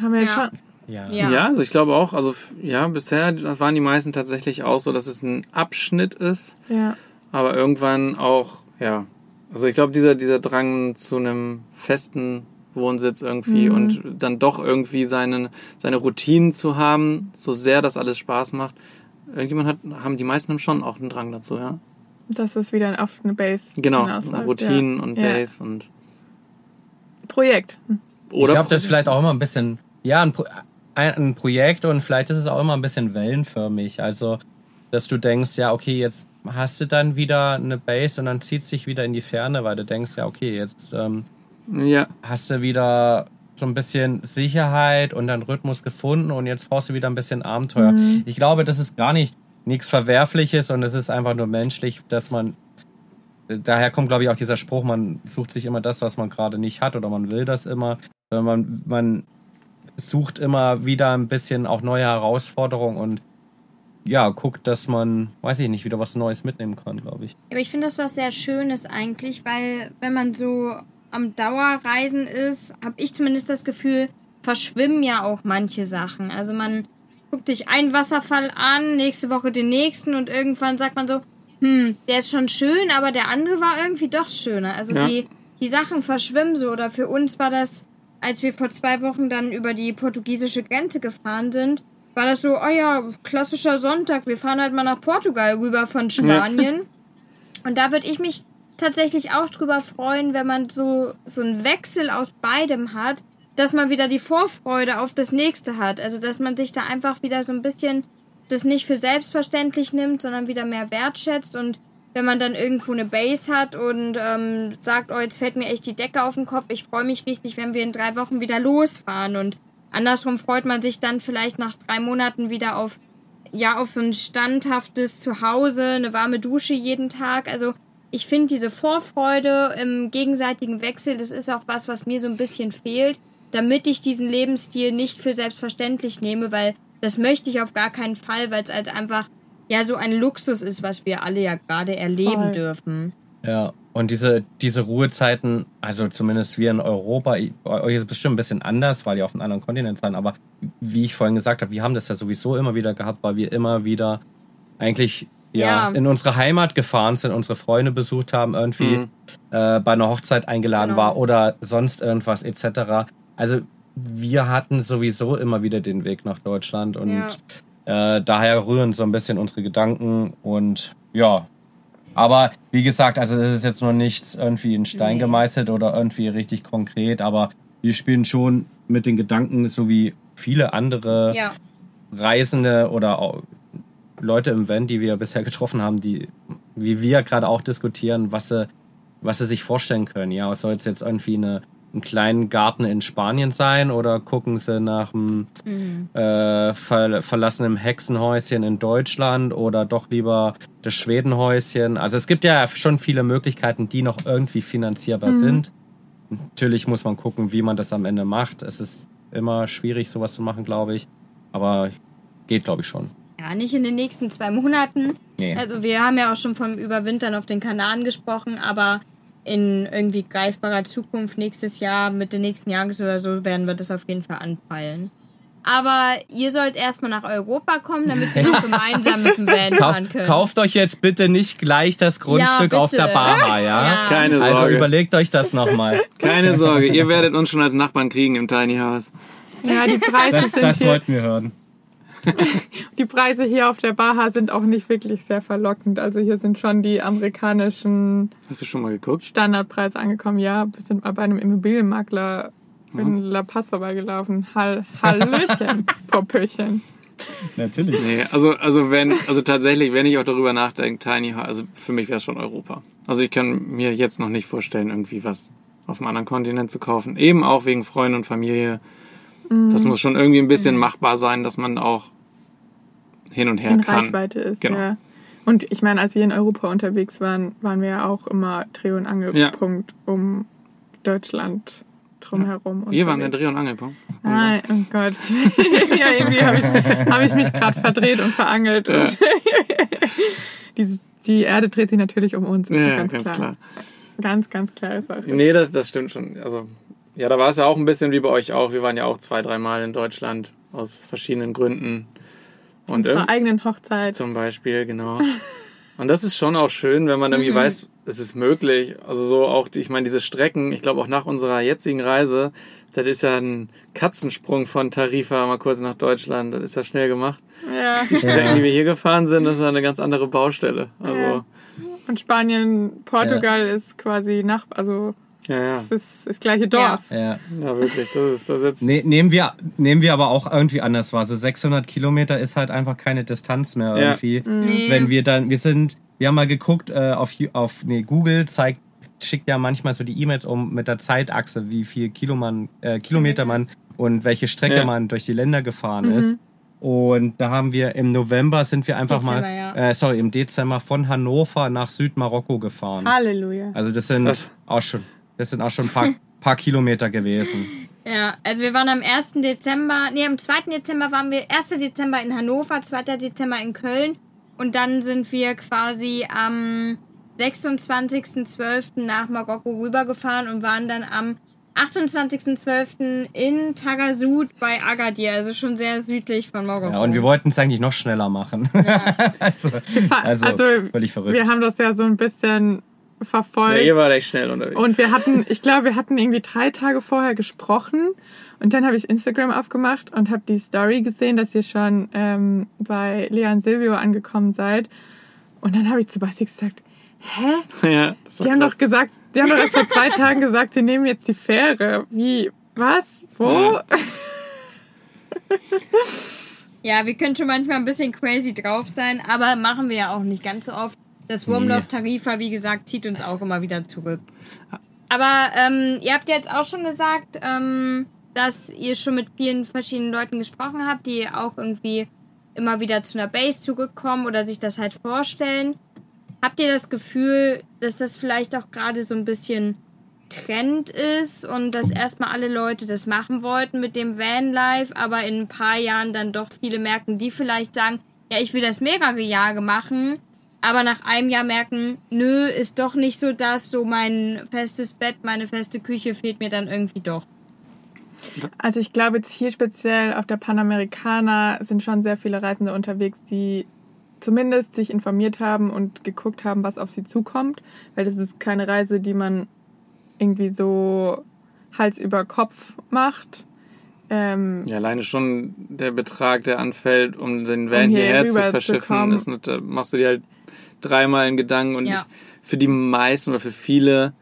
Haben wir Ja. schon. Ja. Ja. Ja. also ich glaube auch, also ja, bisher waren die meisten tatsächlich auch so, dass es ein Abschnitt ist, Ja. aber irgendwann auch, ja. Also ich glaube, dieser, dieser Drang zu einem festen Wohnsitz irgendwie Mhm. und dann doch irgendwie seinen, seine Routinen zu haben, so sehr das alles Spaß macht. Irgendjemand hat, haben die meisten haben schon auch einen Drang dazu, ja. Dass es wieder auf eine Base Genau, Routinen ja. und Ja. Base und Projekt. Ich glaube, das ist vielleicht auch immer ein bisschen, ja, ein, Pro ein, ein Projekt und vielleicht ist es auch immer ein bisschen wellenförmig. Also, dass du denkst, ja, okay, jetzt hast du dann wieder eine Base und dann zieht es dich wieder in die Ferne, weil du denkst, ja, okay, jetzt ähm, ja, hast du wieder so ein bisschen Sicherheit und dann Rhythmus gefunden und jetzt brauchst du wieder ein bisschen Abenteuer. Mhm. Ich glaube, das ist gar nicht nichts Verwerfliches und es ist einfach nur menschlich, dass man daher kommt, glaube ich, auch dieser Spruch, man sucht sich immer das, was man gerade nicht hat oder man will das immer, man, man sucht immer wieder ein bisschen auch neue Herausforderungen und ja, guckt, dass man, weiß ich nicht, wieder was Neues mitnehmen kann, glaube ich. Aber ich finde das was sehr Schönes eigentlich, weil wenn man so am Dauerreisen ist, habe ich zumindest das Gefühl, verschwimmen ja auch manche Sachen. Also man guckt sich einen Wasserfall an, nächste Woche den nächsten und irgendwann sagt man so, hm, der ist schon schön, aber der andere war irgendwie doch schöner. Also Ja. die, die Sachen verschwimmen so. Oder für uns war das, als wir vor zwei Wochen dann über die portugiesische Grenze gefahren sind, war das so, oh ja, klassischer Sonntag, wir fahren halt mal nach Portugal rüber von Spanien. Und da würde ich mich tatsächlich auch drüber freuen, wenn man so, so einen Wechsel aus beidem hat, dass man wieder die Vorfreude auf das nächste hat. Also, dass man sich da einfach wieder so ein bisschen das nicht für selbstverständlich nimmt, sondern wieder mehr wertschätzt und wenn man dann irgendwo eine Base hat und ähm, sagt, oh, jetzt fällt mir echt die Decke auf den Kopf, ich freue mich richtig, wenn wir in drei Wochen wieder losfahren und andersrum freut man sich dann vielleicht nach drei Monaten wieder auf ja auf so ein standhaftes Zuhause, eine warme Dusche jeden Tag. Also ich finde diese Vorfreude im gegenseitigen Wechsel, das ist auch was, was mir so ein bisschen fehlt, damit ich diesen Lebensstil nicht für selbstverständlich nehme, weil das möchte ich auf gar keinen Fall, weil es halt einfach ja so ein Luxus ist, was wir alle ja gerade erleben Voll. dürfen. Ja, und diese, diese Ruhezeiten, also zumindest wir in Europa, bei euch ist es bestimmt ein bisschen anders, weil ihr auf einem anderen Kontinent seid, aber wie ich vorhin gesagt habe, wir haben das ja sowieso immer wieder gehabt, weil wir immer wieder eigentlich ja, Ja. in unsere Heimat gefahren sind, unsere Freunde besucht haben, irgendwie Mhm. äh, bei einer Hochzeit eingeladen Genau. war oder sonst irgendwas etc. Also wir hatten sowieso immer wieder den Weg nach Deutschland und äh, daher rühren so ein bisschen unsere Gedanken und ja. Aber wie gesagt, also das ist jetzt noch nichts irgendwie in Stein Nee. gemeißelt oder irgendwie richtig konkret, aber wir spielen schon mit den Gedanken, so wie viele andere Ja, Reisende oder auch Leute im Van, die wir bisher getroffen haben, die, wie wir gerade auch diskutieren, was sie, was sie sich vorstellen können. Ja, soll es jetzt irgendwie eine, einen kleinen Garten in Spanien sein oder gucken sie nach einem Mhm. äh, ver verlassenen Hexenhäuschen in Deutschland oder doch lieber das Schwedenhäuschen? Also es gibt ja schon viele Möglichkeiten, die noch irgendwie finanzierbar Mhm. sind. Natürlich muss man gucken, wie man das am Ende macht. Es ist immer schwierig, sowas zu machen, glaube ich. Aber geht, glaube ich, schon. ja, nicht in den nächsten zwei Monaten. Nee. Also wir haben ja auch schon vom Überwintern auf den Kanaren gesprochen, aber in irgendwie greifbarer Zukunft nächstes Jahr, Mitte nächsten Jahres oder so, werden wir das auf jeden Fall anpeilen. Aber ihr sollt erstmal nach Europa kommen, damit wir noch gemeinsam mit dem Van Kauf, fahren können. kauft euch jetzt bitte nicht gleich das Grundstück Ja, auf der. Baha, ja? Ja. Keine Also Sorge. überlegt euch das nochmal. Keine Sorge, ihr werdet uns schon als Nachbarn kriegen im Tiny House. Ja, die Preise, Das, sind das hier, wollten wir hören. die Preise hier auf der Baha sind auch nicht wirklich sehr verlockend. Also hier sind schon die amerikanischen Hast du schon mal geguckt? Standardpreise angekommen. Ja, wir sind mal bei einem Immobilienmakler bin La Paz vorbeigelaufen. Hall Hallöchen, Popöchen. Natürlich. Nee, also, also wenn, also tatsächlich, wenn ich auch darüber nachdenke, Tiny House, also für mich wäre es schon Europa. Also ich kann mir jetzt noch nicht vorstellen, irgendwie was auf einem anderen Kontinent zu kaufen. Eben auch wegen Freunde und Familie. Das muss schon irgendwie ein bisschen machbar sein, dass man auch hin und her in kann. Reichweite ist. Genau. Ja. Und ich meine, als wir in Europa unterwegs waren, waren wir ja auch immer Dreh- und Angelpunkt um Deutschland drumherum. Wir waren der. Dreh- und Angelpunkt. Nein, oh Gott. ja, irgendwie habe ich, hab ich mich gerade verdreht und verangelt. Ja. Und die, die Erde dreht sich natürlich um uns. Ja, ganz, klar. Ganz, ganz klar ist auch. Nee, das, das stimmt schon. Also, ja, da war es ja auch ein bisschen wie bei euch auch. Wir waren ja auch zwei, dreimal in Deutschland aus verschiedenen Gründen. Und irgend- eigenen Hochzeit. zum Beispiel, genau. Und das ist schon auch schön, wenn man irgendwie Mhm. weiß, es ist möglich. Also so auch, die, ich meine, diese Strecken, ich glaube auch nach unserer jetzigen Reise, das ist ja ein Katzensprung von Tarifa mal kurz nach Deutschland. Das ist ja schnell gemacht. Ja. Die Strecken, die wir hier gefahren sind, das ist ja eine ganz andere Baustelle. Also, Ja. Und Spanien, Portugal ist quasi nach, also ja, ja. es ist das gleiche Dorf. Ja. Ja, wirklich. Das ist das jetzt. Ne, nehmen, wir, nehmen wir aber auch irgendwie anders wahr. Also 600 Kilometer ist halt einfach keine Distanz mehr Ja. irgendwie. Nee. Wenn wir dann, wir sind, wir haben mal geguckt, äh, auf, auf nee, Google zeigt, schickt ja manchmal so die E-Mails um mit der Zeitachse, wie viel Kilo man, äh, Kilometer man und welche Strecke Ja. man durch die Länder gefahren ist. Und da haben wir im November sind wir einfach Dezember, mal, ja. äh, sorry, im Dezember von Hannover nach Südmarokko gefahren. Halleluja. Also das sind Krass. auch schon, das sind auch schon ein paar, paar Kilometer gewesen. Ja, also wir waren am 1. Dezember, nee, am 2. Dezember waren wir, 1. Dezember in Hannover, 2. Dezember in Köln und dann sind wir quasi am 26.12. nach Marokko rübergefahren und waren dann am 28.12. in Tagasud bei Agadir, also schon sehr südlich von Marokko. Ja, und wir wollten es eigentlich noch schneller machen. also, Fa- also, also, völlig verrückt. Wir haben das ja so ein bisschen ja, verfolgt. ihr wart echt schnell unterwegs. Und wir hatten, ich glaube, wir hatten irgendwie drei Tage vorher gesprochen. Und dann habe ich Instagram aufgemacht und habe die Story gesehen, dass ihr schon ähm, bei Lea und Silvio angekommen seid. Und dann habe ich zu Basti gesagt, hä? ja, das war Die haben krass. doch gesagt, die haben doch erst vor zwei Tagen gesagt, sie nehmen jetzt die Fähre. Wie? Was? Wo? Ja. Ja, wir können schon manchmal ein bisschen crazy drauf sein, aber machen wir ja auch nicht ganz so oft. Das Wurmloff Tarifa, wie gesagt, zieht uns auch immer wieder zurück. Aber ähm, ihr habt jetzt auch schon gesagt, ähm, dass ihr schon mit vielen verschiedenen Leuten gesprochen habt, die auch irgendwie immer wieder zu einer Base zurückkommen oder sich das halt vorstellen. Habt ihr das Gefühl, dass das vielleicht auch gerade so ein bisschen Trend ist und dass erstmal alle Leute das machen wollten mit dem Vanlife, aber in ein paar Jahren dann doch viele merken, die vielleicht sagen, ja, ich will das mehrere Jahre machen, aber nach einem Jahr merken, nö, ist doch nicht so das, so mein festes Bett, meine feste Küche fehlt mir dann irgendwie doch. Also ich glaube jetzt hier speziell auf der Panamericana sind schon sehr viele Reisende unterwegs, die zumindest sich informiert haben und geguckt haben, was auf sie zukommt, weil das ist keine Reise, die man irgendwie so Hals über Kopf macht. Ähm, Ja, alleine schon der Betrag, der anfällt, um den Van Um hier hierher zu verschiffen, ist machst du dir halt dreimal in Gedanken und Ja. ich, für die meisten oder für viele,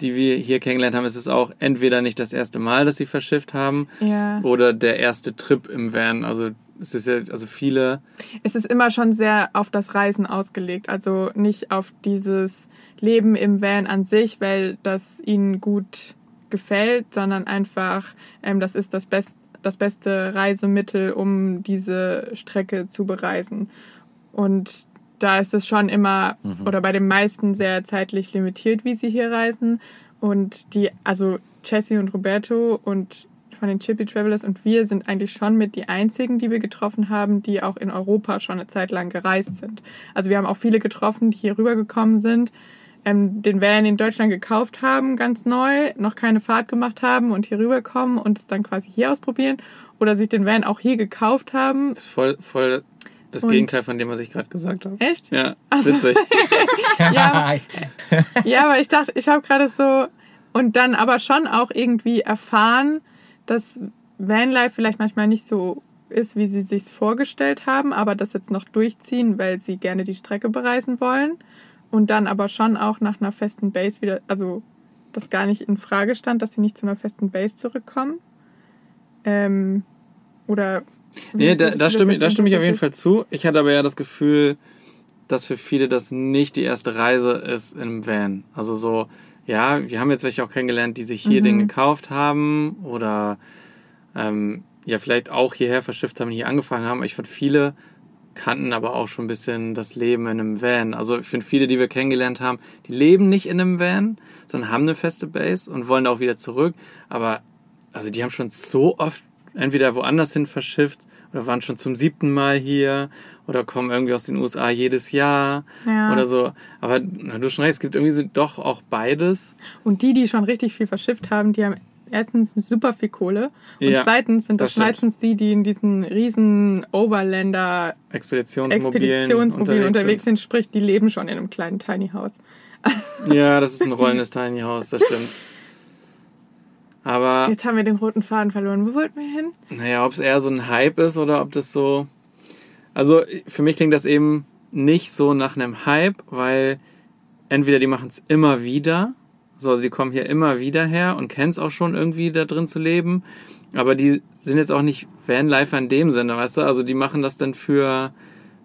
die wir hier kennengelernt haben, ist es auch entweder nicht das erste Mal, dass sie verschifft haben ja. oder der erste Trip im Van. Also es ist ja, also viele, Es ist immer schon sehr auf das Reisen ausgelegt, also nicht auf dieses Leben im Van an sich, weil das ihnen gut gefällt, sondern einfach, ähm, das ist das, best, das beste Reisemittel, um diese Strecke zu bereisen. Und da ist es schon immer, oder bei den meisten sehr zeitlich limitiert, wie sie hier reisen. Und die, also Jessie und Roberto und von den Chippy Travelers und wir sind eigentlich schon mit die einzigen, die wir getroffen haben, die auch in Europa schon eine Zeit lang gereist sind. Also wir haben auch viele getroffen, die hier rübergekommen sind, ähm, den Van in Deutschland gekauft haben, ganz neu, noch keine Fahrt gemacht haben und hier rüberkommen und es dann quasi hier ausprobieren oder sich den Van auch hier gekauft haben. das ist voll, voll das Und- Gegenteil von dem, was ich gerade gesagt habe. Echt? Ja, Ach so. witzig. Ja. Ja, aber ich dachte, ich habe gerade so und dann aber schon auch irgendwie erfahren, dass Vanlife vielleicht manchmal nicht so ist, wie sie sich vorgestellt haben, aber das jetzt noch durchziehen, weil sie gerne die Strecke bereisen wollen und dann aber schon auch nach einer festen Base wieder, also das gar nicht in Frage stand, dass sie nicht zu einer festen Base zurückkommen. Ähm, oder. Wie Nee, da, da, stimme, da stimme ich auf jeden? Fall zu. Ich hatte aber ja das Gefühl, dass für viele das nicht die erste Reise ist im Van. Also so, ja, wir haben jetzt welche auch kennengelernt, die sich hier Mhm. den gekauft haben oder ähm, ja, vielleicht auch hierher verschifft haben, hier angefangen haben. Ich finde, viele kannten aber auch schon ein bisschen das Leben in einem Van. Also ich finde, viele, die wir kennengelernt haben, die leben nicht in einem Van, sondern haben eine feste Base und wollen da auch wieder zurück. Aber also die haben schon so oft entweder woanders hin verschifft oder waren schon zum siebten Mal hier oder kommen irgendwie aus den USA jedes Jahr Ja. oder so. Aber na, du schon recht, es gibt irgendwie so doch auch beides. Und die, die schon richtig viel verschifft haben, die haben erstens super viel Kohle und Ja, zweitens sind das das, meistens die, die in diesen riesen Overländer Expeditionsmobilen, Expeditionsmobilen unterwegs, unterwegs sind. Sprich, die leben schon in einem kleinen Tiny House. sind. Ja, das ist ein rollendes Tiny House, das stimmt. Aber Jetzt haben wir den roten Faden verloren. Wo wollten wir hin? Naja, ob es eher so ein Hype ist oder ob das so. Also für mich klingt das eben nicht so nach einem Hype, weil entweder die machen es immer wieder, so sie kommen hier immer wieder her und kennen es auch schon irgendwie da drin zu leben, aber die sind jetzt auch nicht Vanlifer in dem Sinne, weißt du? Also die machen das dann für,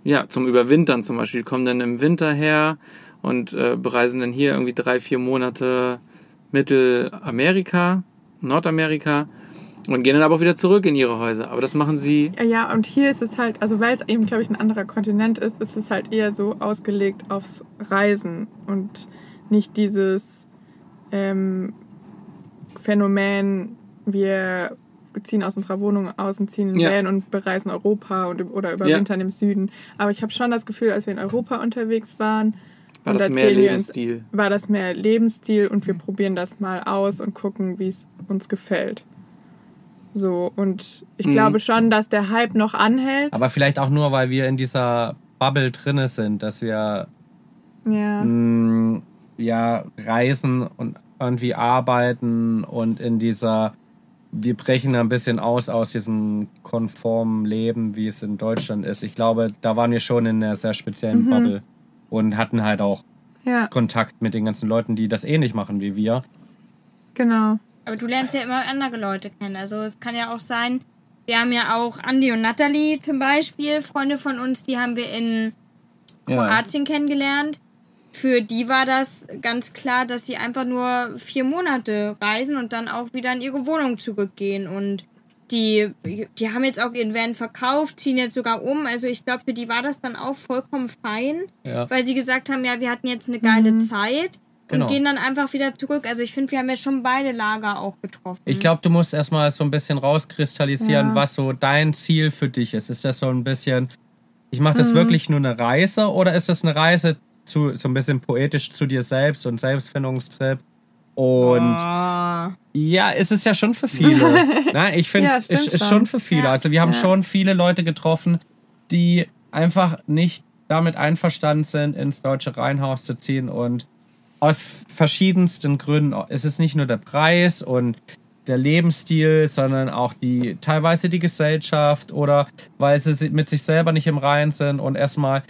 ja, zum Überwintern zum Beispiel, die kommen dann im Winter her und äh, bereisen dann hier irgendwie drei, vier Monate Mittelamerika, Nordamerika und gehen dann aber auch wieder zurück in ihre Häuser. Aber das machen sie, Ja, Ja, und hier ist es halt, also weil es eben, glaube ich, ein anderer Kontinent ist, ist es halt eher so ausgelegt aufs Reisen und nicht dieses ähm, Phänomen, wir ziehen aus unserer Wohnung aus und ziehen in Ja. Van und bereisen Europa und, oder überwintern im Süden. Aber ich habe schon das Gefühl, als wir in Europa unterwegs waren, war und das mehr wir uns- Lebensstil. war das mehr Lebensstil und wir probieren das mal aus und gucken, wie es uns gefällt. So, und ich Mhm. glaube schon, dass der Hype noch anhält. Aber vielleicht auch nur, weil wir in dieser Bubble drinne sind, dass wir Ja. mh, ja reisen und irgendwie arbeiten und in dieser wir brechen ein bisschen aus aus diesem konformen Leben, wie es in Deutschland ist. Ich glaube, da waren wir schon in einer sehr speziellen Mhm. Bubble und hatten halt auch Ja, Kontakt mit den ganzen Leuten, die das ähnlich machen wie wir. genau. Aber du lernst ja immer andere Leute kennen. Also es kann ja auch sein, wir haben ja auch Andi und Natalie zum Beispiel, Freunde von uns, die haben wir in Kroatien kennengelernt. Für die war das ganz klar, dass sie einfach nur vier Monate reisen und dann auch wieder in ihre Wohnung zurückgehen. Und die, die haben jetzt auch ihren Van verkauft, ziehen jetzt sogar um. Also ich glaube, für die war das dann auch vollkommen fein, Ja. weil sie gesagt haben, ja, wir hatten jetzt eine geile Mhm. Zeit und Genau. gehen dann einfach wieder zurück. Also ich finde, wir haben ja schon beide Lager auch getroffen. Ich glaube, du musst erstmal so ein bisschen rauskristallisieren, Ja. was so dein Ziel für dich ist. Ist das so ein bisschen, ich mache das Mhm. wirklich nur eine Reise oder ist das eine Reise zu so ein bisschen poetisch zu dir selbst und Selbstfindungstrip? Und Oh. ja, es ist ja schon für viele. Na, ich finde es ist, ist schon. für viele. Ja. Also wir haben Ja. schon viele Leute getroffen, die einfach nicht damit einverstanden sind, ins deutsche Reihenhaus zu ziehen und aus verschiedensten Gründen. Es ist nicht nur der Preis und der Lebensstil, sondern auch die teilweise die Gesellschaft oder weil sie si- mit sich selber nicht im Reinen sind und erstmal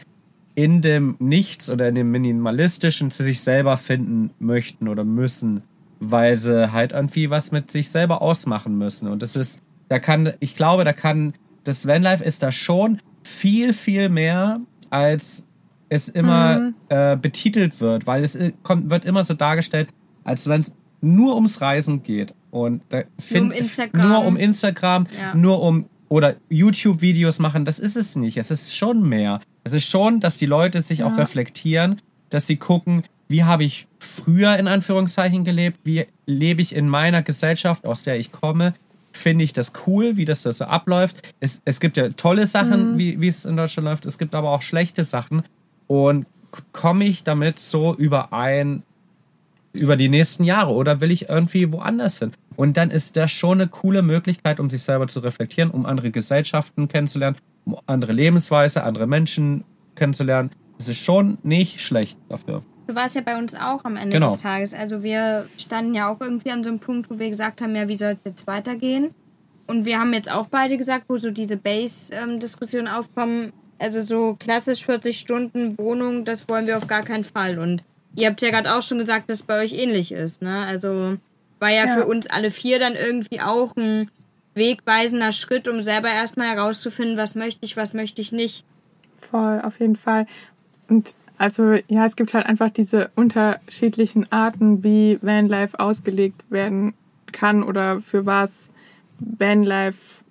in dem Nichts oder in dem Minimalistischen zu sich selber finden möchten oder müssen, weil sie halt irgendwie was mit sich selber ausmachen müssen. Und das ist, da kann, ich glaube, da kann, das Vanlife ist da schon viel, viel mehr, als es immer Mhm. äh, betitelt wird, weil es äh, kommt, wird immer so dargestellt, als wenn es nur ums Reisen geht. Und da find, Instagram. nur um Instagram, Ja. nur um oder YouTube-Videos machen, das ist es nicht. Es ist schon mehr. Es ist schon, dass die Leute sich auch Ja. reflektieren, dass sie gucken, wie habe ich früher in Anführungszeichen gelebt, wie lebe ich in meiner Gesellschaft, aus der ich komme. Finde ich das cool, wie das da so abläuft. Es, es gibt ja tolle Sachen, Mhm. wie, wie es in Deutschland läuft. Es gibt aber auch schlechte Sachen. Und komme ich damit so überein über die nächsten Jahre oder will ich irgendwie woanders hin? Und dann ist das schon eine coole Möglichkeit, um sich selber zu reflektieren, um andere Gesellschaften kennenzulernen, um andere Lebensweise, andere Menschen kennenzulernen. Das ist schon nicht schlecht dafür. So war es ja bei uns auch am Ende Genau. des Tages. Also wir standen ja auch irgendwie an so einem Punkt, wo wir gesagt haben, ja, wie soll es jetzt weitergehen? Und wir haben jetzt auch beide gesagt, wo so diese Base-Diskussionen aufkommen, also so klassisch 40 Stunden Wohnung, das wollen wir auf gar keinen Fall. Und ihr habt ja gerade auch schon gesagt, dass es bei euch ähnlich ist. Ne? Also war ja, Ja. für uns alle vier dann irgendwie auch ein wegweisender Schritt, um selber erstmal herauszufinden, was möchte ich, was möchte ich nicht. Voll, auf jeden Fall. Und also, ja, es gibt halt einfach diese unterschiedlichen Arten, wie Vanlife ausgelegt werden kann oder für was Vanlife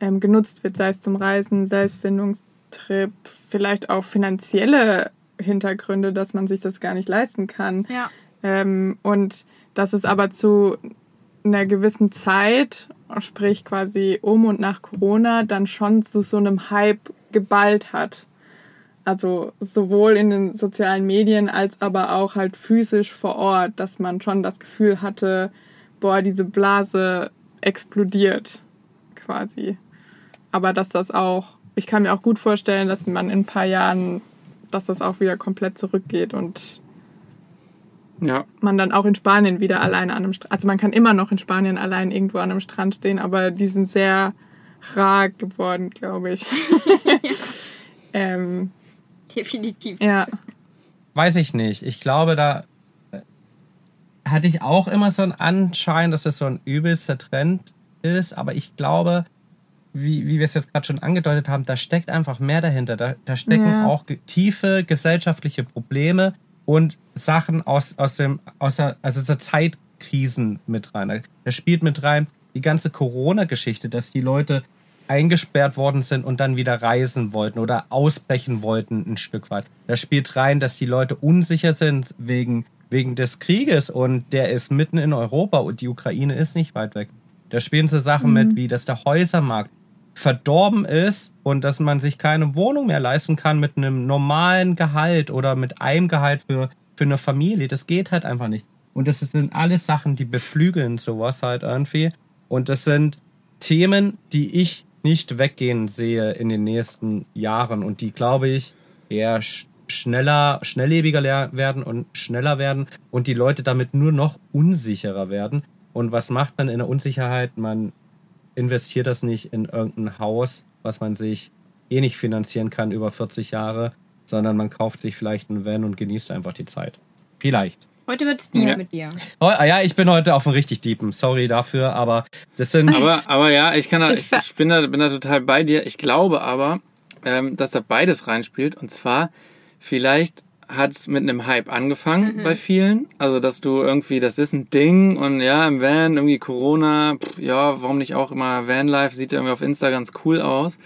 ähm, genutzt wird, sei es zum Reisen, Selbstfindungstrip, vielleicht auch finanzielle Hintergründe, dass man sich das gar nicht leisten kann. Ja. Ähm, und dass es aber zu einer gewissen Zeit, sprich quasi um und nach Corona, dann schon zu so einem Hype geballt hat. Also sowohl in den sozialen Medien als aber auch halt physisch vor Ort, dass man schon das Gefühl hatte, boah, diese Blase explodiert quasi. Aber dass das auch, ich kann mir auch gut vorstellen, dass man in ein paar Jahren, dass das auch wieder komplett zurückgeht und Ja, man dann auch in Spanien wieder alleine an einem Strand, also man kann immer noch in Spanien allein irgendwo an einem Strand stehen, aber die sind sehr rar geworden, glaube ich. ähm, Definitiv. ja, Weiß ich nicht. Ich glaube, da äh, hatte ich auch immer so einen Anschein, dass das so ein übelster Trend ist. Aber ich glaube, wie, wie wir es jetzt gerade schon angedeutet haben, da steckt einfach mehr dahinter. Da, da stecken Ja. auch tiefe gesellschaftliche Probleme und Sachen aus, aus dem, aus der, also so Zeitkrisen mit rein. Da spielt mit rein die ganze Corona-Geschichte, dass die Leute eingesperrt worden sind und dann wieder reisen wollten oder ausbrechen wollten ein Stück weit. Da spielt rein, dass die Leute unsicher sind wegen, wegen des Krieges und der ist mitten in Europa und die Ukraine ist nicht weit weg. Da spielen so Sachen mit, wie dass der Häusermarkt verdorben ist und dass man sich keine Wohnung mehr leisten kann mit einem normalen Gehalt oder mit einem Gehalt für, für eine Familie. Das geht halt einfach nicht. Und das sind alles Sachen, die beflügeln sowas halt irgendwie. Und das sind Themen, die ich nicht weggehen sehe in den nächsten Jahren und die, glaube ich, eher sch schneller, schnelllebiger werden und schneller werden und die Leute damit nur noch unsicherer werden. Und was macht man in der Unsicherheit? Man investiert das nicht in irgendein Haus, was man sich eh nicht finanzieren kann über 40 Jahre, sondern man kauft sich vielleicht einen Van und genießt einfach die Zeit. Vielleicht. Heute wird's deep Ja. mit dir. Oh, ah ja, ich bin heute auf einem richtig deepen. Sorry dafür, aber das sind. aber, aber ja, ich kann da, Ich ich bin da, bin da total bei dir. Ich glaube aber, ähm, dass da beides reinspielt. Und zwar, vielleicht hat es mit einem Hype angefangen bei vielen. Also, dass du irgendwie, das ist ein Ding und ja, im Van, irgendwie Corona, pff, ja, warum nicht auch immer Vanlife, sieht ja irgendwie auf Insta ganz cool aus.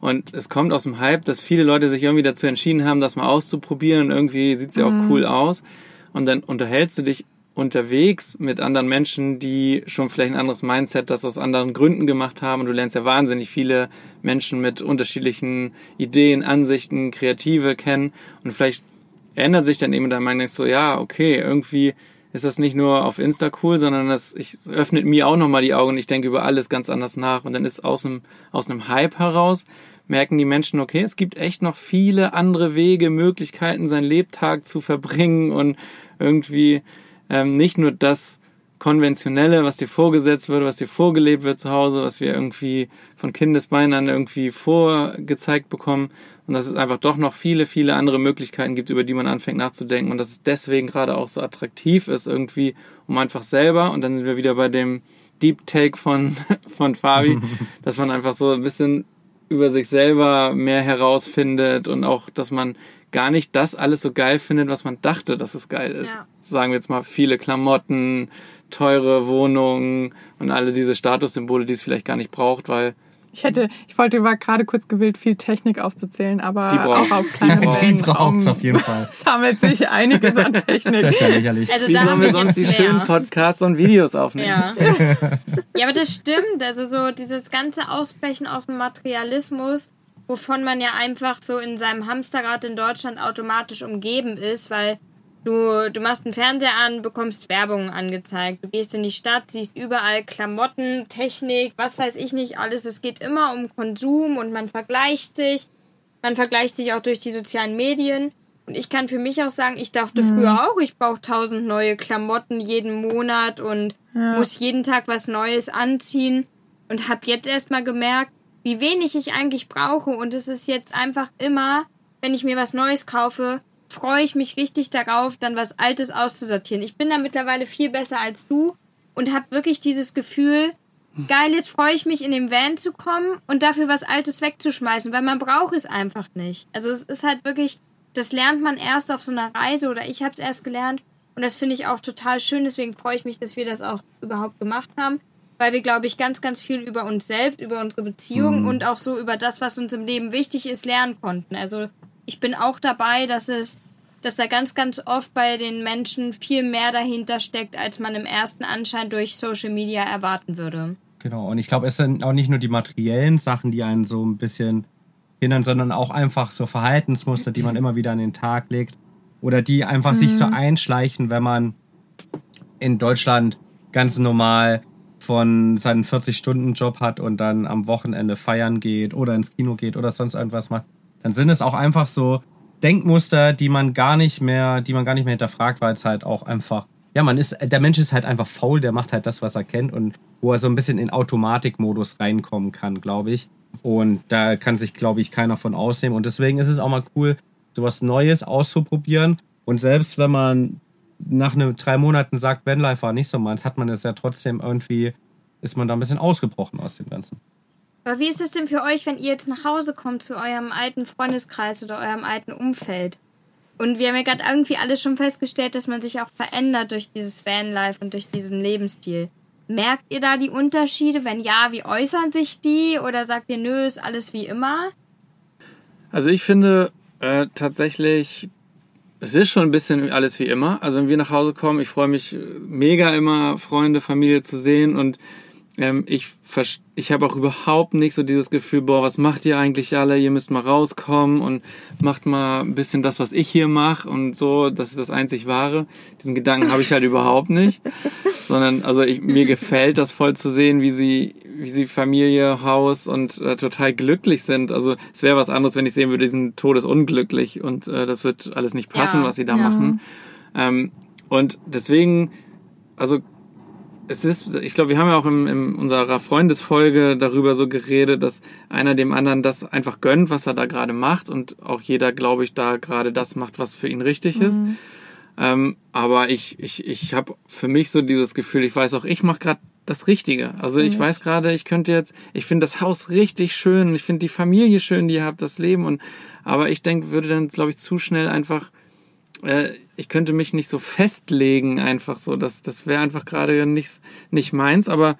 Und es kommt aus dem Hype, dass viele Leute sich irgendwie dazu entschieden haben, das mal auszuprobieren und irgendwie sieht's ja auch cool aus. Und dann unterhältst du dich unterwegs mit anderen Menschen, die schon vielleicht ein anderes Mindset, das aus anderen Gründen gemacht haben. Und du lernst ja wahnsinnig viele Menschen mit unterschiedlichen Ideen, Ansichten, Kreative kennen. Und vielleicht ändert sich dann eben dein Meinung, denkst so, ja, okay, irgendwie ist das nicht nur auf Insta cool, sondern das ich, öffnet mir auch nochmal die Augen und ich denke über alles ganz anders nach. Und dann ist aus einem, aus einem Hype heraus, merken die Menschen, okay, es gibt echt noch viele andere Wege, Möglichkeiten, seinen Lebtag zu verbringen und irgendwie ähm, nicht nur das Konventionelle, was dir vorgesetzt wird, was dir vorgelebt wird zu Hause, was wir irgendwie von Kindesbeinen an irgendwie vorgezeigt bekommen und dass es einfach doch noch viele, viele andere Möglichkeiten gibt, über die man anfängt nachzudenken und dass es deswegen gerade auch so attraktiv ist irgendwie, um einfach selber, und dann sind wir wieder bei dem Deep Take von, von Fabi, dass man einfach so ein bisschen über sich selber mehr herausfindet und auch, dass man gar nicht das alles so geil findet, was man dachte, dass es geil ist. Ja. Sagen wir jetzt mal viele Klamotten, teure Wohnungen und alle diese Statussymbole, die es vielleicht gar nicht braucht, weil ich hätte, ich wollte, war gerade kurz gewillt, viel Technik aufzuzählen, aber Die braucht's. auch auf kleinem Die braucht's. Die braucht's auf jeden Fall. sammelt sich einiges an Technik. Das ist ja lächerlich. Also wie da sollen haben wir sonst die jetzt schönen mehr. Podcasts und Videos aufnehmen? Ja. ja, aber das stimmt. Also so dieses ganze Ausbrechen aus dem Materialismus, wovon man ja einfach so in seinem Hamsterrad in Deutschland automatisch umgeben ist, weil du, du machst einen Fernseher an, bekommst Werbung angezeigt. Du gehst in die Stadt, siehst überall Klamotten, Technik, was weiß ich nicht alles. Es geht immer um Konsum und man vergleicht sich. Man vergleicht sich auch durch die sozialen Medien. Und ich kann für mich auch sagen, ich dachte früher auch, ich brauche tausend neue Klamotten jeden Monat und Ja. muss jeden Tag was Neues anziehen. Und habe jetzt erstmal gemerkt, wie wenig ich eigentlich brauche. Und es ist jetzt einfach immer, wenn ich mir was Neues kaufe, freue ich mich richtig darauf, dann was Altes auszusortieren. Ich bin da mittlerweile viel besser als du und habe wirklich dieses Gefühl, geil, jetzt freue ich mich in den Van zu kommen und dafür was Altes wegzuschmeißen, weil man braucht es einfach nicht. Also es ist halt wirklich, das lernt man erst auf so einer Reise oder ich habe es erst gelernt und das finde ich auch total schön. Deswegen freue ich mich, dass wir das auch überhaupt gemacht haben, weil wir, glaube ich, ganz, ganz viel über uns selbst, über unsere Beziehung Mhm. und auch so über das, was uns im Leben wichtig ist, lernen konnten. Also ich bin auch dabei, dass es, dass da ganz, ganz oft bei den Menschen viel mehr dahinter steckt, als man im ersten Anschein durch Social Media erwarten würde. Genau, und ich glaube, es sind auch nicht nur die materiellen Sachen, die einen so ein bisschen hindern, sondern auch einfach so Verhaltensmuster, die man immer wieder an den Tag legt. Oder die einfach sich so einschleichen, wenn man in Deutschland ganz normal von seinen 40-Stunden-Job hat und dann am Wochenende feiern geht oder ins Kino geht oder sonst irgendwas macht, dann sind es auch einfach so Denkmuster, die man gar nicht mehr, die man gar nicht mehr hinterfragt, weil es halt auch einfach, ja, man ist, der Mensch ist halt einfach faul, der macht halt das, was er kennt und wo er so ein bisschen in Automatikmodus reinkommen kann, glaube ich. Und da kann sich, glaube ich, keiner von ausnehmen. Und deswegen ist es auch mal cool, sowas Neues auszuprobieren. Und selbst wenn man nach ne, drei Monaten sagt, Vanlife war nicht so meins, hat man es ja trotzdem irgendwie, ist man da ein bisschen ausgebrochen aus dem Ganzen. Aber wie ist es denn für euch, wenn ihr jetzt nach Hause kommt zu eurem alten Freundeskreis oder eurem alten Umfeld? Und wir haben ja gerade irgendwie alle schon festgestellt, dass man sich auch verändert durch dieses Vanlife und durch diesen Lebensstil. Merkt ihr da die Unterschiede? Wenn ja, wie äußern sich die? Oder sagt ihr, nö, ist alles wie immer? Also ich finde äh, tatsächlich, es ist schon ein bisschen alles wie immer. Also wenn wir nach Hause kommen, ich freue mich mega immer, Freunde, Familie zu sehen und ähm, ich ich habe auch überhaupt nicht so dieses Gefühl, boah, was macht ihr eigentlich alle? Ihr müsst mal rauskommen und macht mal ein bisschen das, was ich hier mache und so, das ist das einzig wahre. Diesen Gedanken habe ich halt überhaupt nicht, sondern also ich, mir gefällt das voll zu sehen, wie sie wie sie Familie, Haus und äh, total glücklich sind. Also es wäre was anderes, wenn ich sehen würde, die sind todesunglücklich und äh, das wird alles nicht passen, Ja, was sie da ja. machen. Ähm, und deswegen, also es ist, ich glaube, wir haben ja auch in, in unserer Freundesfolge darüber so geredet, dass einer dem anderen das einfach gönnt, was er da gerade macht und auch jeder, glaube ich, da gerade das macht, was für ihn richtig ist. Ähm, aber ich, ich, ich habe für mich so dieses Gefühl, ich weiß auch, ich mache gerade das Richtige. Also ich weiß gerade, ich könnte jetzt, ich finde das Haus richtig schön ich finde die Familie schön, die ihr habt, das Leben und aber ich denke, würde dann, glaube ich, zu schnell einfach äh, ich könnte mich nicht so festlegen, einfach so. Das, das wäre einfach gerade nicht, nicht meins, aber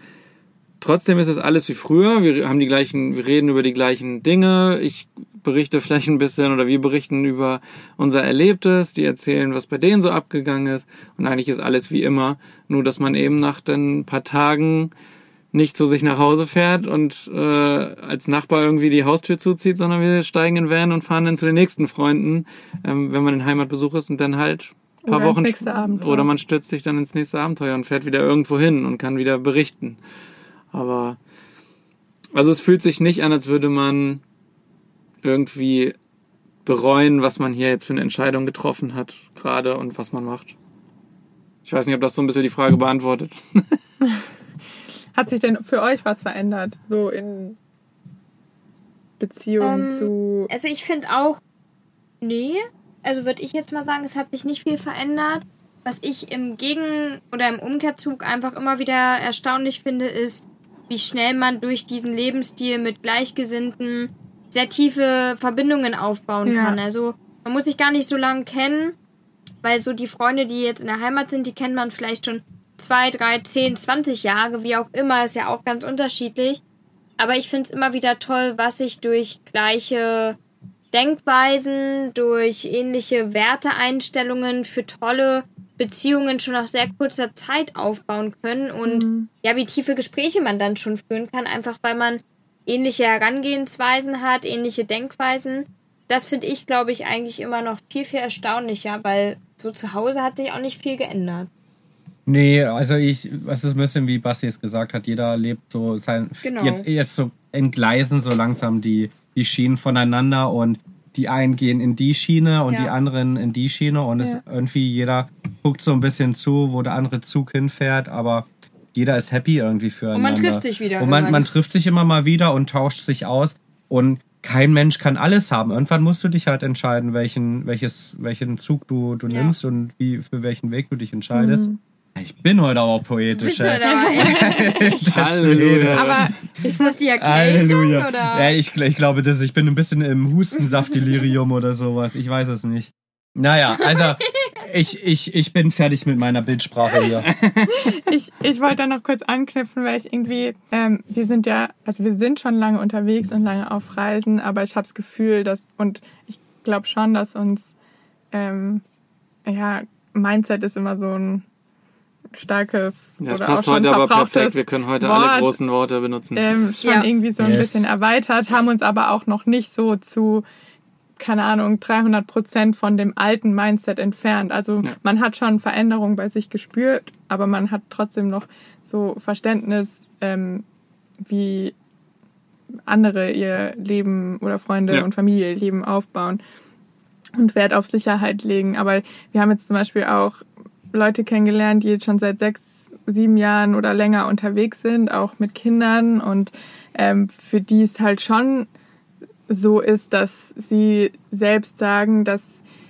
trotzdem ist es alles wie früher. Wir haben die gleichen, wir reden über die gleichen Dinge. Ich berichte vielleicht ein bisschen oder wir berichten über unser Erlebtes, die erzählen, was bei denen so abgegangen ist. Und eigentlich ist alles wie immer. Nur, dass man eben nach den paar Tagen nicht zu sich nach Hause fährt und äh, als Nachbar irgendwie die Haustür zuzieht, sondern wir steigen in Van und fahren dann zu den nächsten Freunden, ähm, wenn man in Heimatbesuch ist und dann halt ein paar Oder Wochen oder man stürzt sich dann ins nächste Abenteuer und fährt wieder irgendwo hin und kann wieder berichten. Aber also es fühlt sich nicht an, als würde man irgendwie bereuen, was man hier jetzt für eine Entscheidung getroffen hat gerade und was man macht. Ich weiß nicht, ob das so ein bisschen die Frage beantwortet. Hat sich denn für euch was verändert? So in Beziehung Ähm, zu. Also ich finde auch, nee. Also würde ich jetzt mal sagen, es hat sich nicht viel verändert. Was ich im Gegen- oder im Umkehrzug einfach immer wieder erstaunlich finde, ist, wie schnell man durch diesen Lebensstil mit Gleichgesinnten sehr tiefe Verbindungen aufbauen Ja. kann. Also man muss sich gar nicht so lange kennen, weil so die Freunde, die jetzt in der Heimat sind, die kennt man vielleicht schon zwei, drei, zehn, zwanzig Jahre, wie auch immer, ist ja auch ganz unterschiedlich. Aber ich finde es immer wieder toll, was sich durch gleiche Denkweisen, durch ähnliche Werteeinstellungen für tolle Beziehungen schon nach sehr kurzer Zeit aufbauen können und Mhm. ja, wie tiefe Gespräche man dann schon führen kann, einfach weil man ähnliche Herangehensweisen hat, ähnliche Denkweisen. Das finde ich, glaube ich, eigentlich immer noch viel, viel erstaunlicher, weil so zu Hause hat sich auch nicht viel geändert. Nee, also ich, es ist ein bisschen wie Basti es gesagt hat, jeder lebt so sein, Genau. jetzt, jetzt so entgleisen so langsam die, die Schienen voneinander und die einen gehen in die Schiene und Ja. die anderen in die Schiene und es Ja. irgendwie jeder guckt so ein bisschen zu, wo der andere Zug hinfährt, aber jeder ist happy irgendwie füreinander. Und man trifft sich wieder Und man, man trifft sich immer mal wieder und tauscht sich aus und kein Mensch kann alles haben. Irgendwann musst du dich halt entscheiden, welchen, welches, welchen Zug du, du Ja. nimmst und wie, für welchen Weg du dich entscheidest. Mhm. Ich bin heute aber poetisch. Bist Halleluja. Aber Ist das die Erkältung Halleluja. oder? Ja, ich, ich glaube, das, ich bin ein bisschen im Hustensaftdelirium oder sowas. Ich weiß es nicht. Naja, also ich, ich, ich bin fertig mit meiner Bildsprache hier. ich, ich wollte da noch kurz anknüpfen, weil ich irgendwie, ähm, wir sind ja, also wir sind schon lange unterwegs und lange auf Reisen, aber ich habe das Gefühl, dass, und ich glaube schon, dass uns, ähm, ja, Mindset ist immer so ein starkes Ja, das oder auch passt schon heute aber perfekt. Wir können heute Wort, alle großen Worte benutzen. ähm, schon Ja. irgendwie so ein Yes. bisschen erweitert, haben uns aber auch noch nicht so zu, keine Ahnung, 300 Prozent von dem alten Mindset entfernt. Also Ja. man hat schon Veränderungen bei sich gespürt, aber man hat trotzdem noch so Verständnis, ähm, wie andere ihr Leben oder Freunde Ja. und Familie ihr Leben aufbauen und Wert auf Sicherheit legen. Aber wir haben jetzt zum Beispiel auch Leute kennengelernt, die jetzt schon seit sechs, sieben Jahren oder länger unterwegs sind, auch mit Kindern. Und ähm, für die es halt schon so ist, dass sie selbst sagen, dass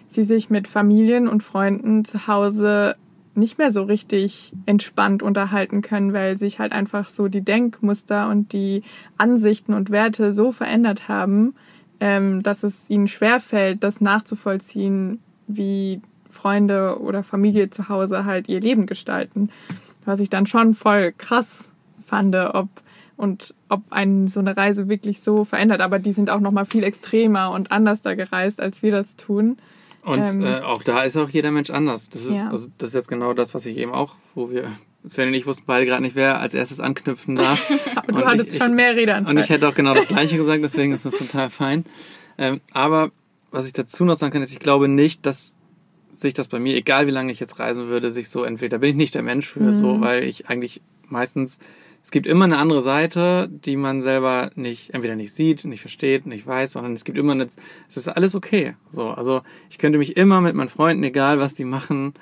sie sich mit Familien und Freunden zu Hause nicht mehr so richtig entspannt unterhalten können, weil sich halt einfach so die Denkmuster und die Ansichten und Werte so verändert haben, ähm, dass es ihnen schwerfällt, das nachzuvollziehen, wie Freunde oder Familie zu Hause halt ihr Leben gestalten. Was ich dann schon voll krass fand, ob und ob einen so eine Reise wirklich so verändert. Aber die sind auch noch mal viel extremer und anders da gereist, als wir das tun. Und Ähm, äh, auch da ist auch jeder Mensch anders. Das ist, Ja. also, das ist jetzt genau das, was ich eben auch, wo wir, Sven und ich wussten beide gerade nicht, wer als erstes anknüpfen darf. Aber du Und hattest ich- schon mehr Redeanteil. Und ich hätte auch genau das Gleiche gesagt, deswegen ist das total fein. Ähm, aber was ich dazu noch sagen kann, ist, ich glaube nicht, dass sich das bei mir, egal wie lange ich jetzt reisen würde, sich so entwickelt. Da bin ich nicht der Mensch für, so, weil ich eigentlich meistens, es gibt immer eine andere Seite, die man selber nicht, entweder nicht sieht, nicht versteht, nicht weiß, sondern es gibt immer eine, es ist alles okay. So, also ich könnte mich immer mit meinen Freunden, egal was die machen,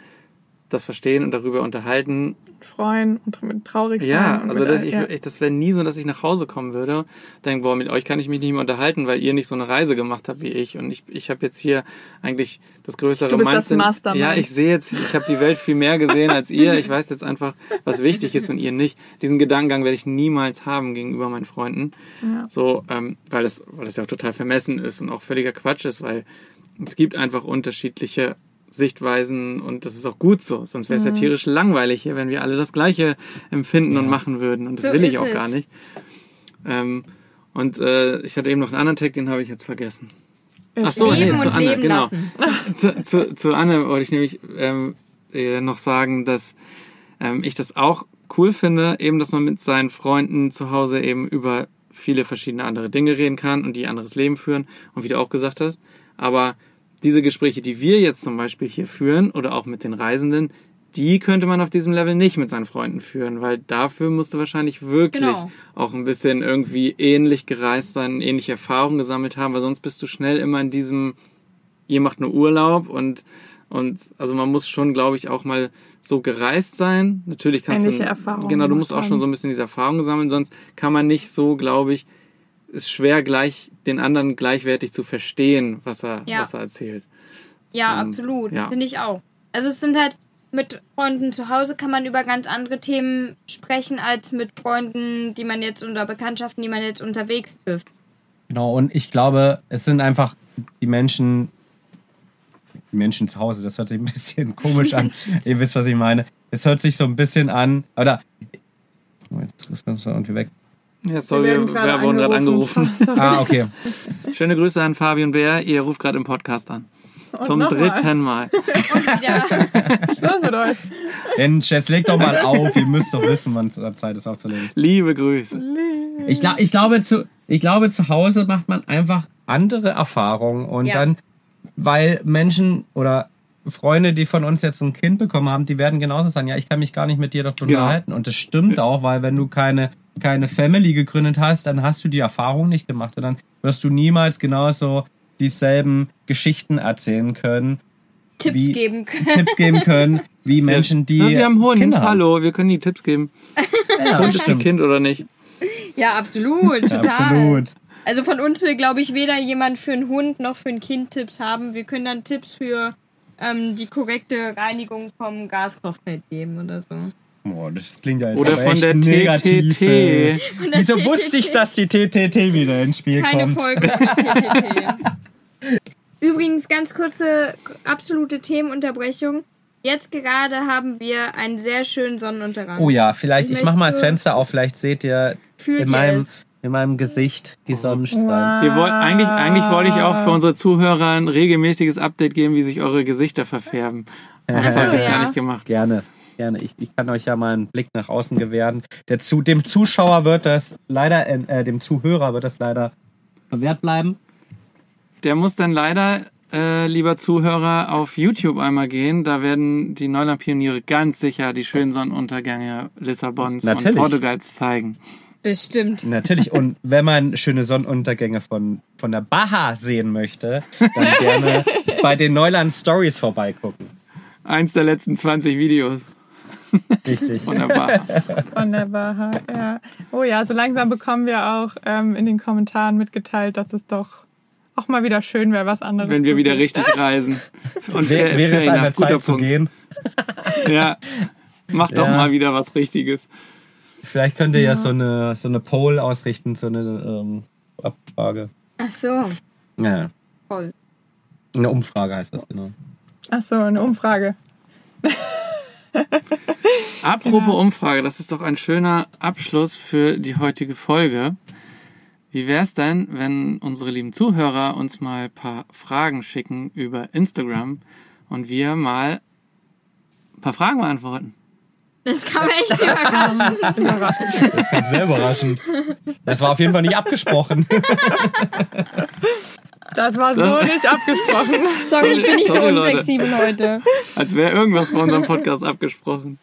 das verstehen und darüber unterhalten freuen und mit traurig sein. ja, also das, ich, ja. das wäre nie so, dass ich nach Hause kommen würde, denke, boah, mit euch kann ich mich nicht mehr unterhalten, weil ihr nicht so eine Reise gemacht habt wie ich. Und ich, ich habe jetzt hier eigentlich das größere Du bist das Mastermind. Ja, ich sehe jetzt, ich habe die Welt viel mehr gesehen als ihr. Ich weiß jetzt einfach, was wichtig ist und ihr nicht. Diesen Gedankengang werde ich niemals haben gegenüber meinen Freunden. Ja. So, ähm, weil es, weil es ja auch total vermessen ist und auch völliger Quatsch ist, weil es gibt einfach unterschiedliche Sichtweisen und das ist auch gut so. Sonst Mhm. wäre es ja tierisch langweilig hier, wenn wir alle das Gleiche empfinden und machen würden. Und das So will ich auch es. gar nicht. Ähm, und äh, ich hatte eben noch einen anderen Tag, den habe ich jetzt vergessen. Ach so, nee, zu Anne, genau. zu, zu, zu Anne wollte ich nämlich ähm, äh, noch sagen, dass ähm, ich das auch cool finde, eben, dass man mit seinen Freunden zu Hause eben über viele verschiedene andere Dinge reden kann und die ein anderes Leben führen und wie du auch gesagt hast. Aber diese Gespräche, die wir jetzt zum Beispiel hier führen oder auch mit den Reisenden, die könnte man auf diesem Level nicht mit seinen Freunden führen, weil dafür musst du wahrscheinlich wirklich Genau. auch ein bisschen irgendwie ähnlich gereist sein, ähnliche Erfahrungen gesammelt haben, weil sonst bist du schnell immer in diesem, ihr macht nur Urlaub und und also man muss schon, glaube ich, auch mal so gereist sein. Natürlich kannst Ähnliche du Erfahrungen genau, du musst auch schon so ein bisschen diese Erfahrung sammeln, sonst kann man nicht so, glaube ich, ist schwer gleich den anderen gleichwertig zu verstehen, was er Ja. was er erzählt. Ja, Ähm, absolut. ja. Finde ich auch. Also es sind halt, mit Freunden zu Hause kann man über ganz andere Themen sprechen, als mit Freunden, die man jetzt unter Bekanntschaften, die man jetzt unterwegs trifft. Genau, und ich glaube, es sind einfach die Menschen, die Menschen zu Hause, das hört sich ein bisschen komisch an. Ihr wisst, was ich meine. Es hört sich so ein bisschen an, oder. Oh, Jetzt ist das irgendwie weg. Ja, sorry, wir, wir wurden gerade angerufen. Ah, okay. Schöne Grüße an Fabian Bär, ihr ruft gerade im Podcast an. Und Zum noch mal. dritten Mal. Ja, Schluss mit euch. Mensch, jetzt legt doch mal auf. Ihr müsst doch wissen, wann es Zeit ist aufzulegen. Liebe Grüße. Ich, glaub, ich, glaube, zu, ich glaube, zu Hause macht man einfach andere Erfahrungen und Ja. dann, weil Menschen oder Freunde, die von uns jetzt ein Kind bekommen haben, die werden genauso sagen, ja, ich kann mich gar nicht mit dir doch Genau. unterhalten. Und das stimmt auch, weil wenn du keine, keine Family gegründet hast, dann hast du die Erfahrung nicht gemacht und dann wirst du niemals genauso dieselben Geschichten erzählen können, Tipps Wie- geben können. Tipps geben können, wie Menschen, die Ja, wir haben Hund. Kinder haben. Hallo, wir können die Tipps geben. Ja, Hund ist ein. Kind oder nicht? Ja, absolut, Ja, total. absolut. Also von uns will, glaube ich, weder jemand für einen Hund noch für ein Kind Tipps haben. Wir können dann Tipps für ähm, die korrekte Reinigung vom Gaskochfeld geben oder so. Boah, das klingt ja jetzt Oder von der negativ. TTT. Wieso wusste ich, dass die TTT wieder ins Spiel Keine kommt? Folge für TTT. Übrigens, ganz kurze, absolute Themenunterbrechung. Jetzt gerade haben wir einen sehr schönen Sonnenuntergang. Oh ja, vielleicht, ich mach mal das Fenster auf, vielleicht seht ihr Fühlt in meinem? In meinem Gesicht die Sonnenstrahlen. Wir wollen, eigentlich, eigentlich wollte ich auch für unsere Zuhörer ein regelmäßiges Update geben, wie sich eure Gesichter verfärben. Aber das habe ich jetzt ja. gar nicht gemacht. Gerne, gerne. Ich, ich kann euch ja mal einen Blick nach außen gewähren. Der zu, dem Zuschauer wird das leider, äh, dem Zuhörer wird das leider verwehrt bleiben. Der muss dann leider, äh, lieber Zuhörer, auf YouTube einmal gehen. Da werden die Neuland-Pioniere ganz sicher die schönen Sonnenuntergänge Lissabons Natürlich. und Portugals zeigen. Bestimmt. Natürlich. Und wenn man schöne Sonnenuntergänge von, von der Baha sehen möchte, dann gerne bei den Neuland Stories vorbeigucken. Eins der letzten 20 Videos. Richtig. Wunderbar. Von der Baha, ja. Oh ja, so langsam bekommen wir auch ähm, in den Kommentaren mitgeteilt, dass es doch auch mal wieder schön wäre, was anderes Wenn wir zu wieder sehen. richtig reisen. Und Wär, wäre es Ferien an der Zeit zu Punkt. gehen? Ja. Mach doch Ja. mal wieder was Richtiges. Vielleicht könnt ihr ja, so eine, so eine Poll ausrichten, so eine ähm, Abfrage. Ach so. Ja, Voll. eine Umfrage heißt das genau. Ach so, eine Umfrage. Apropos Genau. Umfrage, das ist doch ein schöner Abschluss für die heutige Folge. Wie wär's denn, wenn unsere lieben Zuhörer uns mal ein paar Fragen schicken über Instagram und wir mal ein paar Fragen beantworten? Das kam echt überraschen. Überraschend. Das kam sehr überraschend. Das war auf jeden Fall nicht abgesprochen. Das war so nicht abgesprochen. Sorry, ich bin nicht so unflexibel heute. Als wäre irgendwas bei unserem Podcast abgesprochen.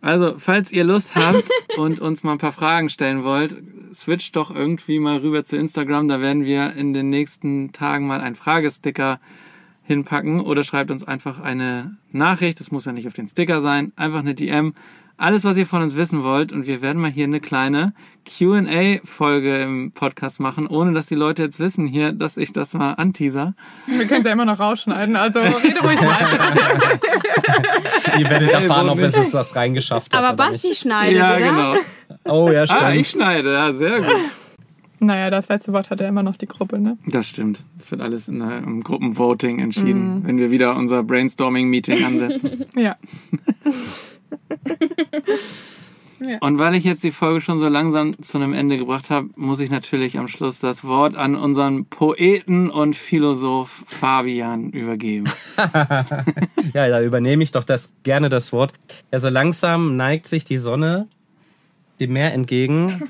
Also, falls ihr Lust habt und uns mal ein paar Fragen stellen wollt, switcht doch irgendwie mal rüber zu Instagram. Da werden wir in den nächsten Tagen mal einen Fragesticker hinpacken oder schreibt uns einfach eine Nachricht. Das muss ja nicht auf den Sticker sein. Einfach eine DM. Alles, was ihr von uns wissen wollt. Und wir werden mal hier eine kleine Q&A-Folge im Podcast machen, ohne dass die Leute jetzt wissen hier, dass ich das mal anteaser. Wir können es ja immer noch rausschneiden, also rede ruhig weiter. Ihr werdet erfahren, ob es das reingeschafft hat. Aber Basti schneidet, ja, oder? genau. Oh ja, stimmt. Ah, ich schneide. Ja, sehr gut. Naja, das letzte Wort hat ja immer noch die Gruppe, ne? Das stimmt. Das wird alles in einem Gruppenvoting entschieden, wenn wir wieder unser Brainstorming-Meeting ansetzen. Ja. Und weil ich jetzt die Folge schon so langsam zu einem Ende gebracht habe, muss ich natürlich am Schluss das Wort an unseren Poeten und Philosoph Fabian übergeben. Ja, da übernehme ich doch das gerne das Wort. Ja, so langsam neigt sich die Sonne dem Meer entgegen.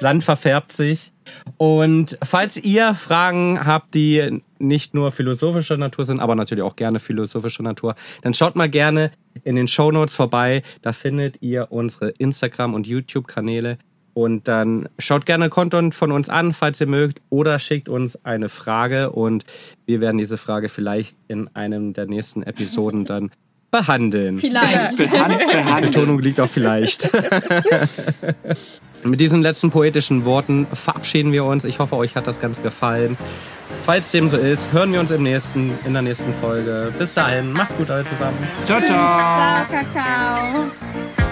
Das Land verfärbt sich. Und falls ihr Fragen habt, die nicht nur philosophischer Natur sind, aber natürlich auch gerne philosophischer Natur, dann schaut mal gerne in den Show Notes vorbei. Da findet ihr unsere Instagram- und YouTube-Kanäle. Und dann schaut gerne Content von uns an, falls ihr mögt, oder schickt uns eine Frage und wir werden diese Frage vielleicht in einem der nächsten Episoden dann behandeln. Vielleicht. Behand. Betonung liegt auf vielleicht. Mit diesen letzten poetischen Worten verabschieden wir uns. Ich hoffe, euch hat das Ganze gefallen. Falls dem so ist, hören wir uns im nächsten, in der nächsten Folge. Bis dahin, macht's gut alle zusammen. Ciao, ciao. Ciao, Kakao.